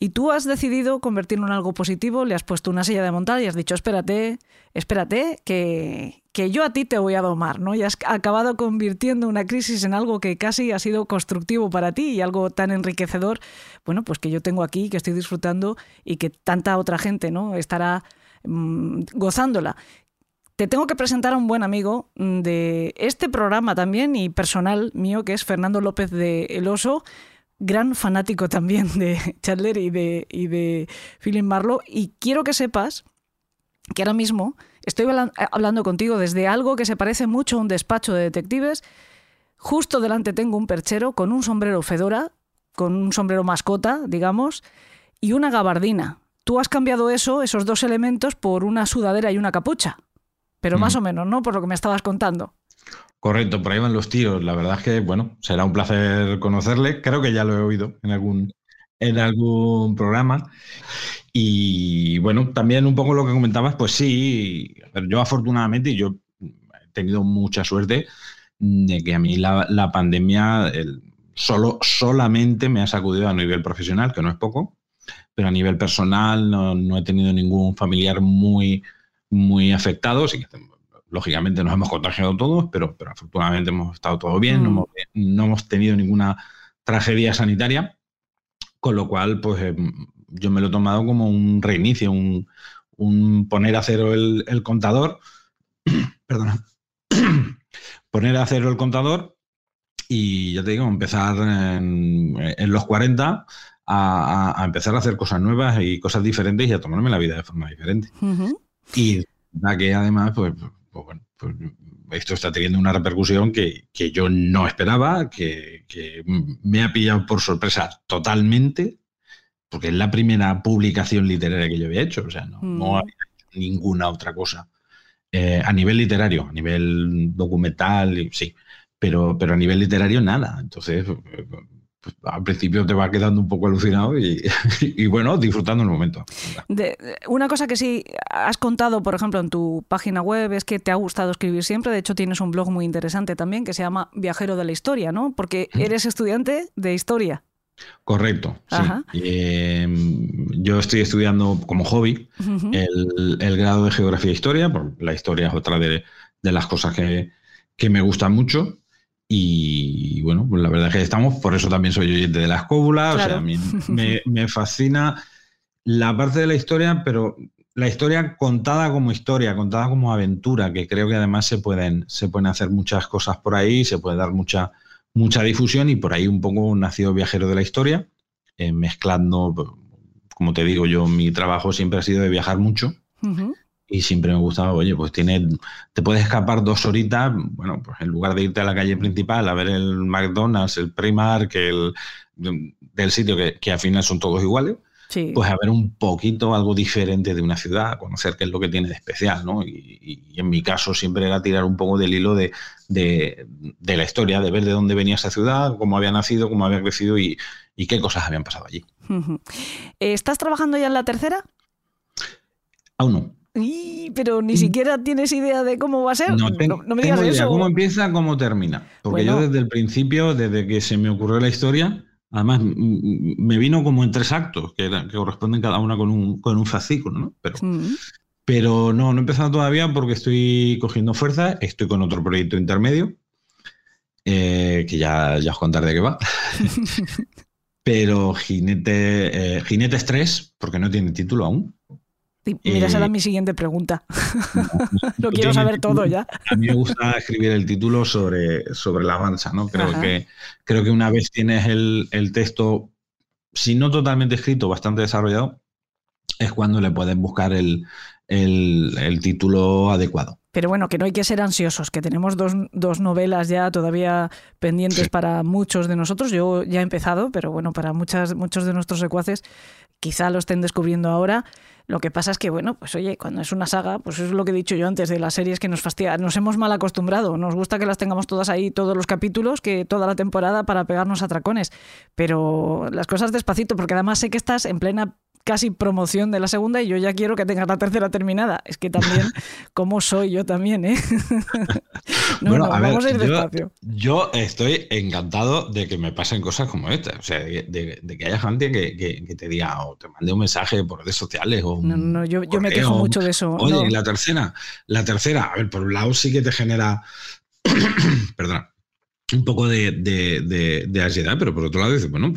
y tú has decidido convertirlo en algo positivo, le has puesto una silla de montar y has dicho, espérate, espérate, que, que yo a ti te voy a domar, ¿no? Y has acabado convirtiendo una crisis en algo que casi ha sido constructivo para ti y algo tan enriquecedor, bueno, pues que yo tengo aquí, que estoy disfrutando y que tanta otra gente, ¿no? Estará mm, gozándola. Te tengo que presentar a un buen amigo mm, de este programa también y personal mío, que es Fernando López de El Oso, gran fanático también de Chandler y de, y de Philip Marlowe. Y quiero que sepas que ahora mismo estoy hablan- hablando contigo desde algo que se parece mucho a un despacho de detectives. Justo delante tengo un perchero con un sombrero fedora, con un sombrero mascota, digamos, y una gabardina. Tú has cambiado eso, esos dos elementos, por una sudadera y una capucha. Pero más o menos, ¿no? Por lo que me estabas contando. Correcto, por ahí van los tiros. La verdad es que, bueno, será un placer conocerle. Creo que ya lo he oído en algún, en algún programa. Y bueno, también un poco lo que comentabas, pues sí, yo afortunadamente, yo he tenido mucha suerte de que a mí la, pandemia solo, solamente me ha sacudido a nivel profesional, que no es poco, pero a nivel personal no, he tenido ningún familiar muy, muy afectado. Que lógicamente nos hemos contagiado todos, pero, pero afortunadamente hemos estado todo bien, no, Mm. hemos, no hemos tenido ninguna tragedia sanitaria, con lo cual, pues eh, yo me lo he tomado como un reinicio, un, un poner a cero el, el contador, perdona, poner a cero el contador y ya te digo, empezar en, en los 40 a, a- empezar a hacer cosas nuevas y cosas diferentes y a tomarme la vida de forma diferente. Y da que además, pues, pues bueno, pues esto está teniendo una repercusión que, que yo no esperaba, que, que me ha pillado por sorpresa totalmente, porque es la primera publicación literaria que yo había hecho, o sea, no, no Mm. había hecho ninguna otra cosa. Eh, a nivel literario, a nivel documental, sí, pero, pero a nivel literario nada. Entonces, al principio te va quedando un poco alucinado y, y bueno, disfrutando el momento. De- una cosa que sí has contado, por ejemplo, en tu página web es que te ha gustado escribir siempre. De hecho, tienes un blog muy interesante también que se llama Viajero de la Historia, ¿no? Porque eres estudiante de historia. Correcto, sí. Eh, yo estoy estudiando como hobby el, el grado de Geografía e Historia, porque la historia es otra de, de las cosas que, que me gustan mucho. Y bueno, pues la verdad es que estamos, por eso también soy oyente de la escóbula, o sea, a mí me, me fascina la parte de la historia, pero la historia contada como historia, contada como aventura, que creo que además se pueden, se pueden hacer muchas cosas por ahí, se puede dar mucha, mucha difusión y por ahí un poco nació Viajero de la Historia, eh, mezclando, como te digo yo, mi trabajo siempre ha sido de viajar mucho Ujú. Y siempre me gustaba, oye, pues tiene, te puedes escapar dos horitas, bueno, pues en lugar de irte a la calle principal a ver el McDonald's, el Primark, el del sitio que, que al final son todos iguales, Sí. pues a ver un poquito algo diferente de una ciudad, conocer qué es lo que tiene de especial, ¿no? Y, en mi caso siempre era tirar un poco del hilo de, de- de la historia, de ver de dónde venía esa ciudad, cómo había nacido, cómo había crecido y, y qué cosas habían pasado allí. ¿Estás trabajando ya en la tercera? Aún no. Y- pero ni siquiera tienes idea de cómo va a ser. No, ten- no, no me digas tengo idea eso. cómo empieza, cómo termina. Porque Bueno. yo desde el principio, desde que se me ocurrió la historia, además me vino como en tres actos, que, corresponden cada una con un, con un fascículo, ¿no? Pero, Mm. pero no, no he empezado todavía porque estoy cogiendo fuerza, estoy con otro proyecto intermedio, eh, que ya, ya os contaré de qué va. pero Jinete, eh, Jinetes 3, porque no tiene título aún. Mira, esa Eh, mi siguiente pregunta. Lo no quiero saber todo ya. A mí me gusta escribir el título sobre, sobre la avanza, ¿no? Creo Ajá. que, creo que una vez tienes el, el texto, si no totalmente escrito, bastante desarrollado, es cuando le puedes buscar el, el- el título adecuado. Pero bueno, que no hay que ser ansiosos, que tenemos dos, dos novelas ya todavía pendientes Sí. para muchos de nosotros. Yo ya he empezado, pero bueno, para muchas, muchos de nuestros secuaces quizá lo estén descubriendo ahora. Lo que pasa es que, bueno, pues oye, cuando es una saga, pues es lo que he dicho yo antes de las series que nos fastidia. Nos hemos mal acostumbrado. Nos gusta que las tengamos todas ahí, todos los capítulos, que toda la temporada para pegarnos a tracones. Pero las cosas despacito, porque además sé que estás en plena casi promoción de la segunda y yo ya quiero que tengas la tercera terminada. Es que también, como soy yo también, ¿eh? no, Bueno, no, a ver, vamos a ir yo- despacio. Yo estoy encantado de que me pasen cosas como esta. O sea, de, de- de que haya gente que, que- que te diga o te mande un mensaje por redes sociales o No, no, yo, yo me quejo mucho de eso. Oye, no. y la tercera, la tercera, a ver, por un lado sí que te genera, perdona, un poco de, de- de- de ansiedad, pero por otro lado dices, bueno,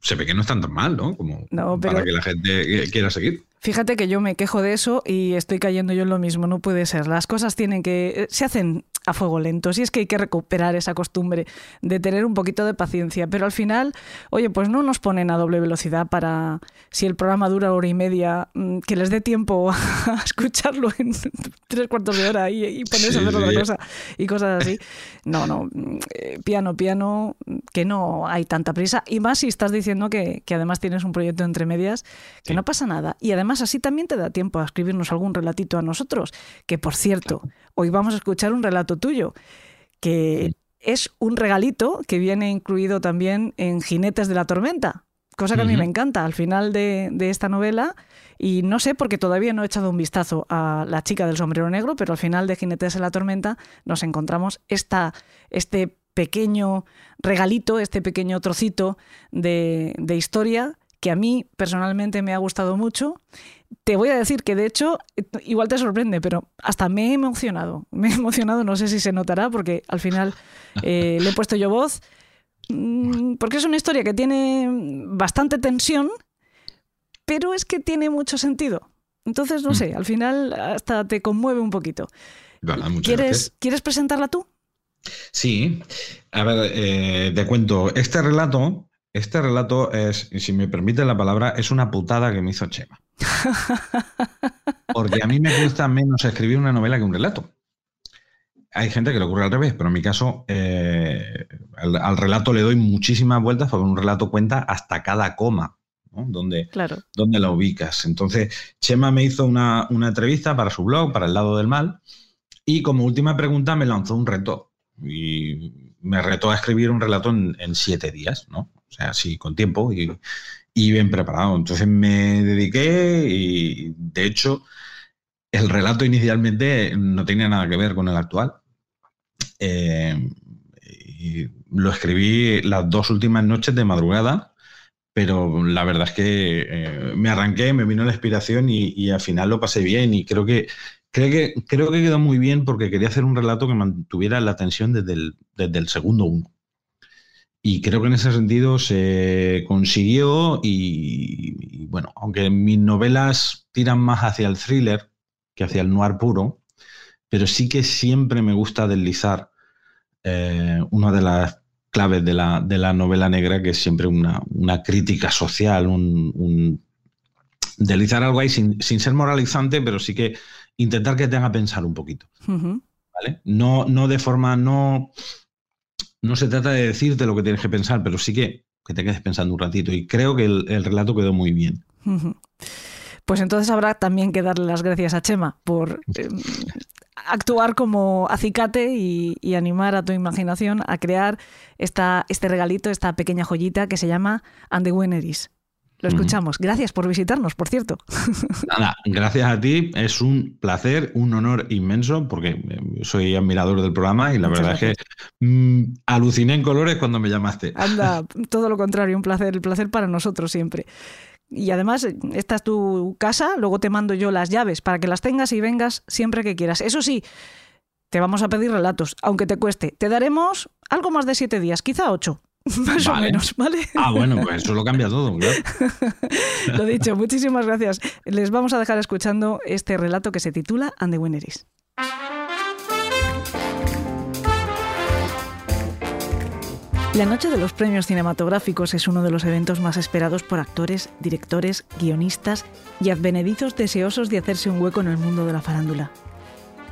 se ve que no están tan mal, ¿no? Como No, para que la gente quiera seguir. Fíjate que yo me quejo de eso y estoy cayendo yo en lo mismo. No puede ser. Las cosas tienen que. eh, se hacen a fuego lento. Si es que hay que recuperar esa costumbre de tener un poquito de paciencia. Pero al final, oye, pues no nos ponen a doble velocidad para. Si el programa dura hora y media, mm, que les dé tiempo a escucharlo en tres cuartos de hora y, y ponerse a hacer otra sí. cosa y cosas así. No, no. eh, Piano, piano, que no hay tanta prisa. Y más si estás diciendo que, que además tienes un proyecto entre medias, que Sí. no pasa nada. Y además así también te da tiempo a escribirnos algún relatito a nosotros. Que por cierto, hoy vamos a escuchar un relato tuyo, que es un regalito que viene incluido también en Jinetes de la Tormenta. Cosa que a mí me encanta al final de, de esta novela. Y no sé, porque todavía no he echado un vistazo a La chica del sombrero negro, pero al final de Jinetes de la Tormenta nos encontramos esta, este pequeño regalito, este pequeño trocito de, de historia que a mí personalmente me ha gustado mucho. Te voy a decir que de hecho, igual te sorprende, pero hasta me he emocionado. Me he emocionado, no sé si se notará, porque al final eh, le he puesto yo voz, mm, porque es una historia que tiene bastante tensión, pero es que tiene mucho sentido. Entonces, no Mm. sé, al final hasta te conmueve un poquito. Vale, ¿Quieres, gracias. ¿Quieres presentarla tú? Sí, a ver, eh, te cuento, este relato, este relato es, y si me permite la palabra, es una putada que me hizo Chema. Porque a mí me cuesta menos escribir una novela que un relato. Hay gente que le ocurre al revés, pero en mi caso eh, al, al relato le doy muchísimas vueltas porque un relato cuenta hasta cada coma, ¿no? Donde, Claro. dónde la ubicas. Entonces, Chema me hizo una, una entrevista para su blog, para El lado del mal, y como última pregunta me lanzó un reto. Y me retó a escribir un relato en, en siete días, ¿no? O sea, sí, con tiempo y, y bien preparado. Entonces me dediqué y, de hecho, el relato inicialmente no tenía nada que ver con el actual. Eh, y lo escribí las dos últimas noches de madrugada, pero la verdad es que eh, me arranqué, me vino la inspiración y, al final lo pasé bien y creo que, creo que creo que quedó muy bien porque quería hacer un relato que mantuviera la tensión desde el, desde el segundo uno. Y creo que en ese sentido se consiguió y, bueno, aunque mis novelas tiran más hacia el thriller que hacia el noir puro, pero sí que siempre me gusta deslizar eh, una de las claves de la, de la, novela negra, que es siempre una, una crítica social, un, deslizar algo ahí sin, sin, ser moralizante, pero sí que intentar que te haga pensar un poquito. ¿vale? No, no de forma, no no se trata de decirte lo que tienes que pensar, pero sí que, que te quedes pensando un ratito. Y creo que el, relato quedó muy bien. Pues entonces habrá también que darle las gracias a Chema por eh, actuar como acicate y, animar a tu imaginación a crear esta, este regalito, esta pequeña joyita que se llama And the lo escuchamos. Gracias por visitarnos, por cierto. Nada, gracias a ti. Es un placer, un honor inmenso, porque eh, soy admirador del programa y la verdad es que mm, aluciné en colores cuando me llamaste. Anda, todo lo contrario, un placer, el placer para nosotros siempre. Y además, esta es tu casa, luego te mando yo las llaves para que las tengas y vengas siempre que quieras. Eso sí, te vamos a pedir relatos, aunque te cueste. Te daremos algo más de siete días, quizá ocho. Más o menos, ¿vale? Ah, bueno, pues eso lo cambia todo, lo dicho, muchísimas gracias. Les vamos a dejar escuchando este relato que se titula And the Winner La noche de los premios cinematográficos es uno de los eventos más esperados por actores, directores, guionistas y advenedizos deseosos de hacerse un hueco en el mundo de la farándula.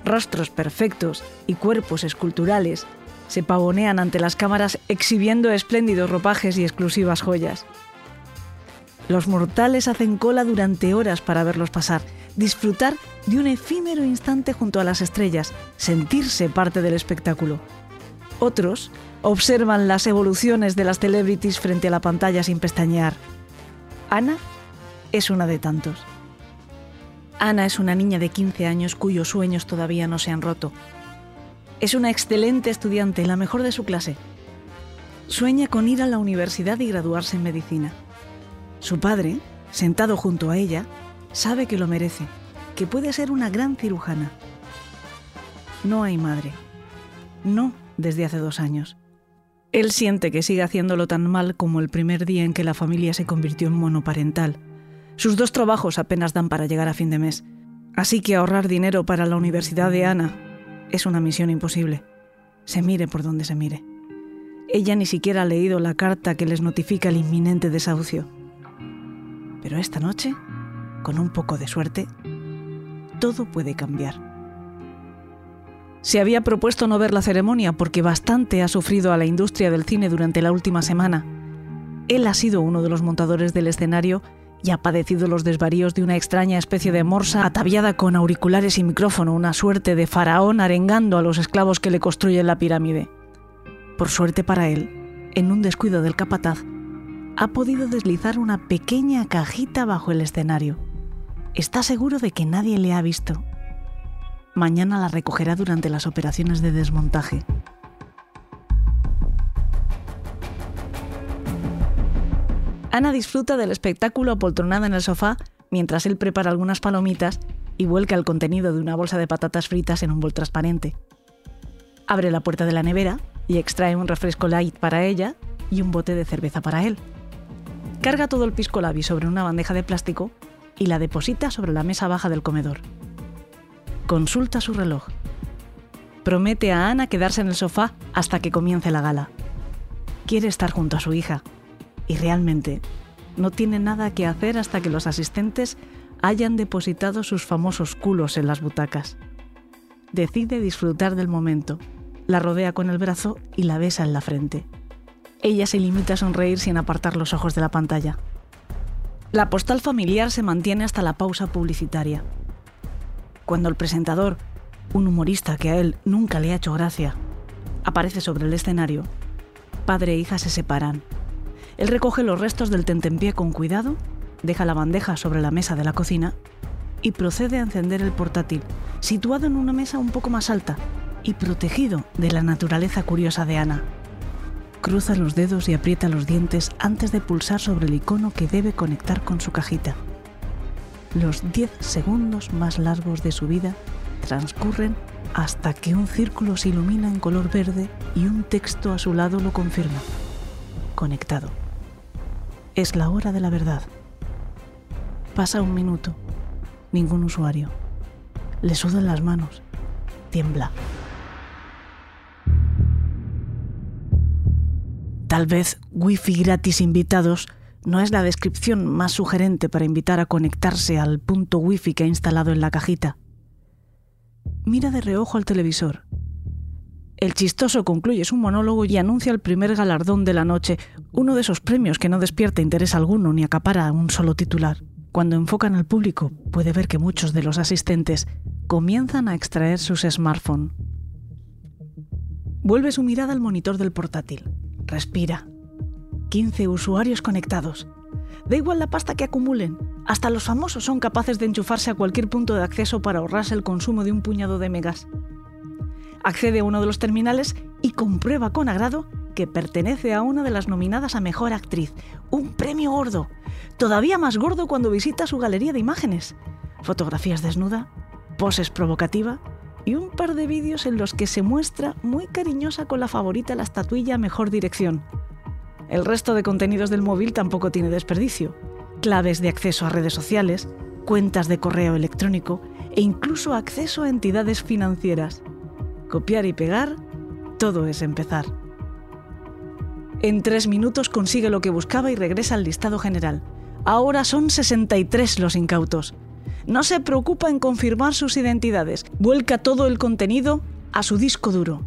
Rostros perfectos y cuerpos esculturales se pavonean ante las cámaras exhibiendo espléndidos ropajes y exclusivas joyas. Los mortales hacen cola durante horas para verlos pasar, disfrutar de un efímero instante junto a las estrellas, sentirse parte del espectáculo. Otros observan las evoluciones de las celebrities frente a la pantalla sin pestañear. Ana es una de tantos. Ana es una niña de 15 años cuyos sueños todavía no se han roto. Es una excelente estudiante, la mejor de su clase. Sueña con ir a la universidad y graduarse en medicina. Su padre, sentado junto a ella, sabe que lo merece, que puede ser una gran cirujana. No hay madre. No desde hace dos años. Él siente que sigue haciéndolo tan mal como el primer día en que la familia se convirtió en monoparental. Sus dos trabajos apenas dan para llegar a fin de mes. Así que ahorrar dinero para la universidad de Ana es una misión imposible. Se mire por donde se mire. Ella ni siquiera ha leído la carta que les notifica el inminente desahucio. Pero esta noche, con un poco de suerte, todo puede cambiar. Se había propuesto no ver la ceremonia porque bastante ha sufrido a la industria del cine durante la última semana. Él ha sido uno de los montadores del escenario y ha padecido los desvaríos de una extraña especie de morsa ataviada con auriculares y micrófono, una suerte de faraón arengando a los esclavos que le construyen la pirámide. Por suerte para él, en un descuido del capataz, ha podido deslizar una pequeña cajita bajo el escenario. Está seguro de que nadie le ha visto. Mañana la recogerá durante las operaciones de desmontaje. Ana disfruta del espectáculo apoltronada en el sofá mientras él prepara algunas palomitas y vuelca el contenido de una bolsa de patatas fritas en un bol transparente. Abre la puerta de la nevera y extrae un refresco light para ella y un bote de cerveza para él. Carga todo el pisco labi sobre una bandeja de plástico y la deposita sobre la mesa baja del comedor. Consulta su reloj. Promete a Ana quedarse en el sofá hasta que comience la gala. Quiere estar junto a su hija, y realmente no tiene nada que hacer hasta que los asistentes hayan depositado sus famosos culos en las butacas. Decide disfrutar del momento, la rodea con el brazo y la besa en la frente. Ella se limita a sonreír sin apartar los ojos de la pantalla. La postal familiar se mantiene hasta la pausa publicitaria. Cuando el presentador, un humorista que a él nunca le ha hecho gracia, aparece sobre el escenario, padre e hija se separan Él recoge los restos del tentempié con cuidado, deja la bandeja sobre la mesa de la cocina y procede a encender el portátil, situado en una mesa un poco más alta y protegido de la naturaleza curiosa de Ana. Cruza los dedos y aprieta los dientes antes de pulsar sobre el icono que debe conectar con su cajita. Los 10 segundos más largos de su vida transcurren hasta que un círculo se ilumina en color verde y un texto a su lado lo confirma. Conectado. Es la hora de la verdad. Pasa un minuto. Ningún usuario. Le sudan las manos. Tiembla. Tal vez Wi-Fi gratis invitados no es la descripción más sugerente para invitar a conectarse al punto Wi-Fi que ha instalado en la cajita. Mira de reojo al televisor. El chistoso concluye su monólogo y anuncia el primer galardón de la noche, uno de esos premios que no despierta interés alguno ni acapara un solo titular. Cuando enfocan al público, puede ver que muchos de los asistentes comienzan a extraer sus smartphones. Vuelve su mirada al monitor del portátil. Respira. 15 usuarios conectados. Da igual la pasta que acumulen. Hasta los famosos son capaces de enchufarse a cualquier punto de acceso para ahorrarse el consumo de un puñado de megas. Accede a uno de los terminales y comprueba con agrado que pertenece a una de las nominadas a Mejor Actriz. Un premio gordo. Todavía más gordo cuando visita su galería de imágenes. Fotografías desnuda, poses provocativa y un par de vídeos en los que se muestra muy cariñosa con la favorita la estatuilla Mejor Dirección. El resto de contenidos del móvil tampoco tiene desperdicio. Claves de acceso a redes sociales, cuentas de correo electrónico e incluso acceso a entidades financieras. Copiar y pegar, todo es empezar. En tres minutos consigue lo que buscaba y regresa al listado general. Ahora son 63 los incautos no se preocupa en confirmar sus identidades, vuelca todo el contenido a su disco duro.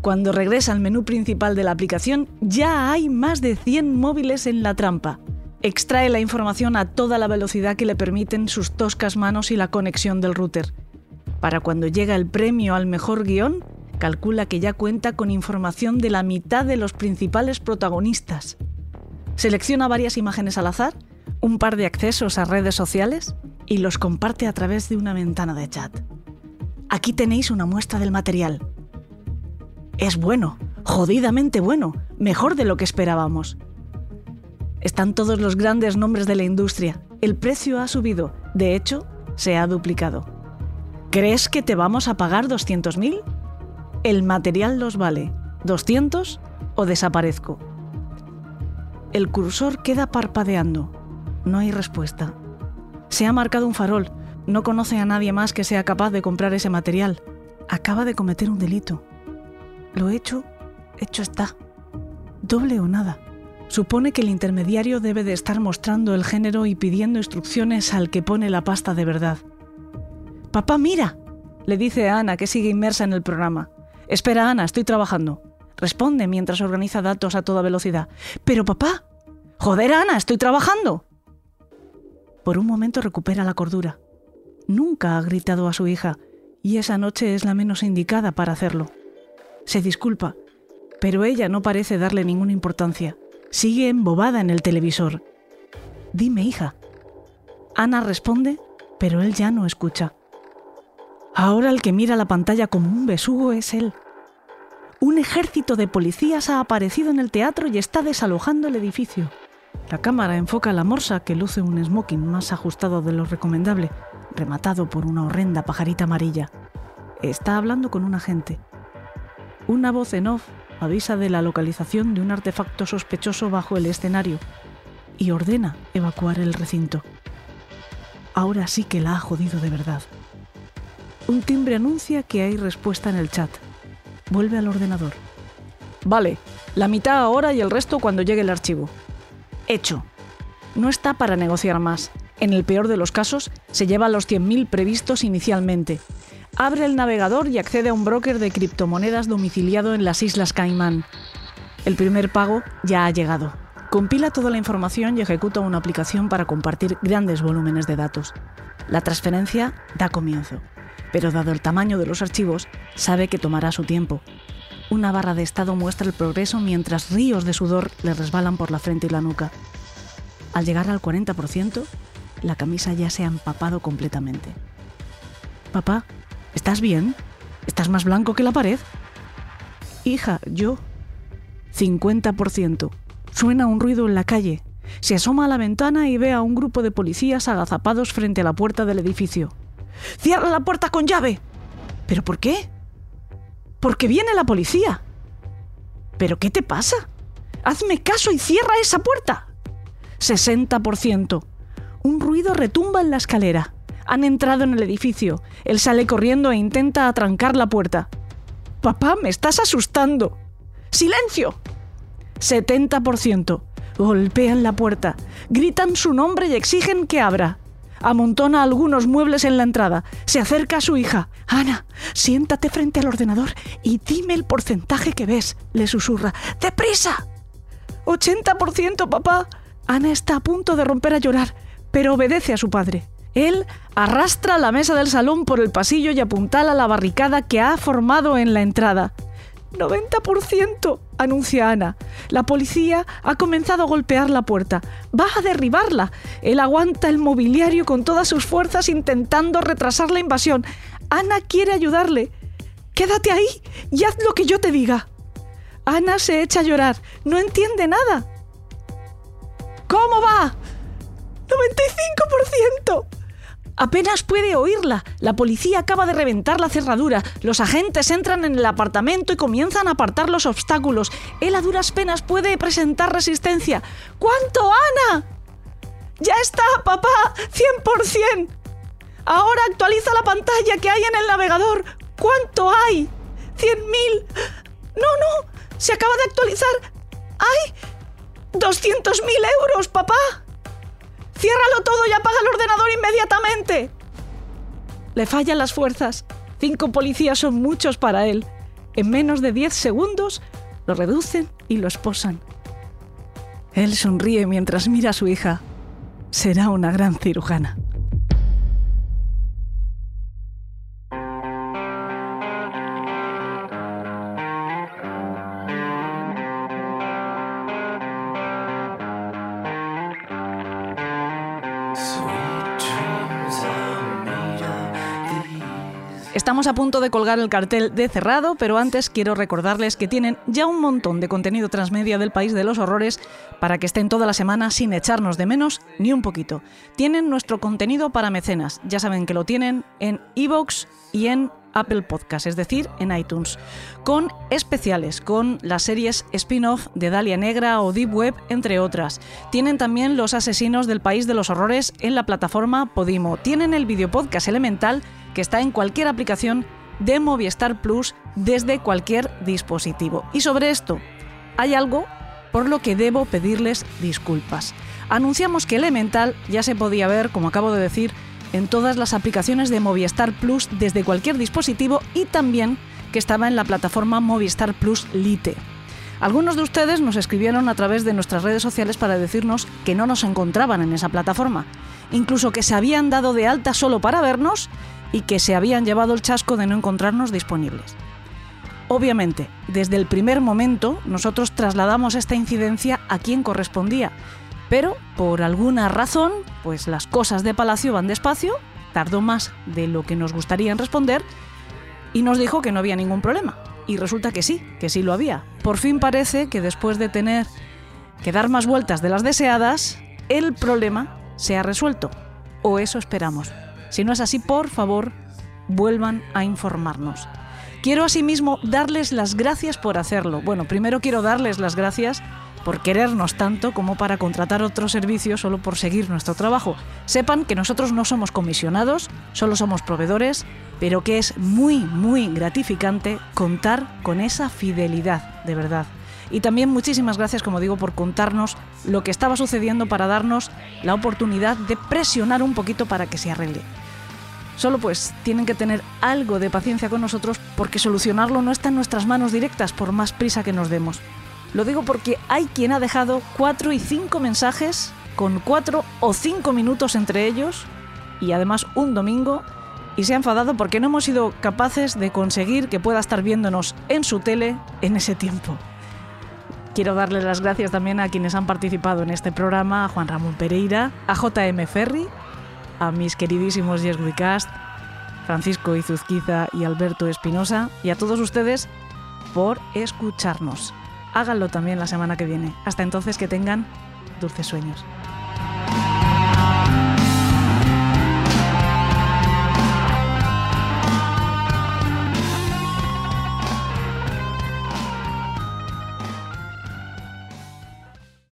Cuando regresa al menú principal de la aplicación, ya hay más de 100 móviles en la trampa. Extrae la información a toda la velocidad que le permiten sus toscas manos y la conexión del router. Para cuando llega el premio al mejor guion, calcula que ya cuenta con información de la mitad de los principales protagonistas. Selecciona varias imágenes al azar, un par de accesos a redes sociales y los comparte a través de una ventana de chat. Aquí tenéis una muestra del material. Es bueno, jodidamente bueno, mejor de lo que esperábamos. Están todos los grandes nombres de la industria. El precio ha subido, de hecho, se ha duplicado. ¿Crees que te vamos a pagar 200.000? El material los vale. ¿200 o desaparezco? El cursor queda parpadeando. No hay respuesta. Se ha marcado un farol. No conoce a nadie más que sea capaz de comprar ese material. Acaba de cometer un delito. Lo hecho, hecho está. Doble o nada. Supone que el intermediario debe de estar mostrando el género y pidiendo instrucciones al que pone la pasta de verdad. Papá, mira, le dice a Ana que sigue inmersa en el programa. Espera, Ana, estoy trabajando. Responde mientras organiza datos a toda velocidad. Pero papá, joder, Ana, estoy trabajando. Por un momento recupera la cordura. Nunca ha gritado a su hija, y esa noche es la menos indicada para hacerlo. Se disculpa, pero ella no parece darle ninguna importancia. Sigue embobada en el televisor. Dime, hija. Ana responde, pero él ya no escucha. Ahora el que mira la pantalla como un besugo es él. Un ejército de policías ha aparecido en el teatro y está desalojando el edificio. La cámara enfoca a la morsa que luce un smoking más ajustado de lo recomendable, rematado por una horrenda pajarita amarilla. Está hablando con un agente. Una voz en off avisa de la localización de un artefacto sospechoso bajo el escenario y ordena evacuar el recinto. Ahora sí que la ha jodido de verdad. Un timbre anuncia que hay respuesta en el chat. Vuelve al ordenador. Vale, la mitad ahora y el resto cuando llegue el archivo. Hecho. No está para negociar más. En el peor de los casos, se lleva los 100.000 previstos inicialmente. Abre el navegador y accede a un broker de criptomonedas domiciliado en las Islas Caimán. El primer pago ya ha llegado. Compila toda la información y ejecuta una aplicación para compartir grandes volúmenes de datos. La transferencia da comienzo, pero dado el tamaño de los archivos, sabe que tomará su tiempo. Una barra de estado muestra el progreso mientras ríos de sudor le resbalan por la frente y la nuca. Al llegar al 40%, la camisa ya se ha empapado completamente. Papá, ¿estás bien? ¿Estás más blanco que la pared? Hija, yo. 50%. Suena un ruido en la calle. Se asoma a la ventana y ve a un grupo de policías agazapados frente a la puerta del edificio. ¡Cierra la puerta con llave! ¿Pero por qué? Porque viene la policía. ¿Pero qué te pasa? Hazme caso y cierra esa puerta. 60%. Un ruido retumba en la escalera. Han entrado en el edificio. Él sale corriendo e intenta atrancar la puerta. Papá, me estás asustando. ¡Silencio! 70%. Golpean la puerta, gritan su nombre y exigen que abra. Amontona algunos muebles en la entrada. Se acerca a su hija. Ana, siéntate frente al ordenador y dime el porcentaje que ves, le susurra. ¡Deprisa! 80%, papá. Ana está a punto de romper a llorar, pero obedece a su padre. Él arrastra la mesa del salón por el pasillo y apuntala la barricada que ha formado en la entrada. 90%, anuncia Ana. La policía ha comenzado a golpear la puerta. Va a derribarla. Él aguanta el mobiliario con todas sus fuerzas intentando retrasar la invasión. Ana quiere ayudarle. Quédate ahí y haz lo que yo te diga. Ana se echa a llorar. No entiende nada. ¿Cómo va? 95%. Apenas puede oírla. La policía acaba de reventar la cerradura. Los agentes entran en el apartamento y comienzan a apartar los obstáculos. Él a duras penas puede presentar resistencia. ¿Cuánto, Ana? Ya está, papá. 100%. Ahora actualiza la pantalla que hay en el navegador. ¿Cuánto hay? ¿100.000? No, no. Se acaba de actualizar. ¡Hay! ¡200.000 euros, papá! ¡Ciérralo todo y apaga el ordenador inmediatamente! Le fallan las fuerzas. Cinco policías son muchos para él. En menos de diez segundos lo reducen y lo esposan. Él sonríe mientras mira a su hija. Será una gran cirujana. Estamos a punto de colgar el cartel de cerrado, pero antes quiero recordarles que tienen ya un montón de contenido transmedia del país de los horrores para que estén toda la semana sin echarnos de menos ni un poquito. Tienen nuestro contenido para mecenas, ya saben que lo tienen en iVoox y en Apple Podcast, es decir, en iTunes, con especiales, con las series spin-off de Dalia Negra o Deep Web, entre otras. Tienen también Los Asesinos del País de los Horrores en la plataforma Podimo. Tienen el videopodcast elemental que está en cualquier aplicación de Movistar Plus desde cualquier dispositivo. Y sobre esto, hay algo por lo que debo pedirles disculpas. Anunciamos que Elemental ya se podía ver, como acabo de decir, en todas las aplicaciones de Movistar Plus desde cualquier dispositivo y también que estaba en la plataforma Movistar Plus Lite. Algunos de ustedes nos escribieron a través de nuestras redes sociales para decirnos que no nos encontraban en esa plataforma, incluso que se habían dado de alta solo para vernos y que se habían llevado el chasco de no encontrarnos disponibles. Obviamente, desde el primer momento nosotros trasladamos esta incidencia a quien correspondía, pero por alguna razón, pues las cosas de Palacio van despacio, tardó más de lo que nos gustaría en responder y nos dijo que no había ningún problema. Y resulta que sí, que sí lo había. Por fin parece que después de tener que dar más vueltas de las deseadas, el problema se ha resuelto. O eso esperamos. Si no es así, por favor, vuelvan a informarnos. Quiero asimismo darles las gracias por hacerlo. Bueno, primero quiero darles las gracias por querernos tanto como para contratar otro servicio solo por seguir nuestro trabajo. Sepan que nosotros no somos comisionados, solo somos proveedores, pero que es muy, muy gratificante contar con esa fidelidad, de verdad. Y también muchísimas gracias, como digo, por contarnos lo que estaba sucediendo para darnos la oportunidad de presionar un poquito para que se arregle. Solo pues tienen que tener algo de paciencia con nosotros porque solucionarlo no está en nuestras manos directas por más prisa que nos demos. Lo digo porque hay quien ha dejado cuatro y cinco mensajes con cuatro o cinco minutos entre ellos y además un domingo y se ha enfadado porque no hemos sido capaces de conseguir que pueda estar viéndonos en su tele en ese tiempo. Quiero darle las gracias también a quienes han participado en este programa, a Juan Ramón Pereira, a JM Ferri, a mis queridísimos Yes We Cast, Francisco Izuzquiza y Alberto Espinosa, y a todos ustedes por escucharnos. Háganlo también la semana que viene. Hasta entonces que tengan dulces sueños.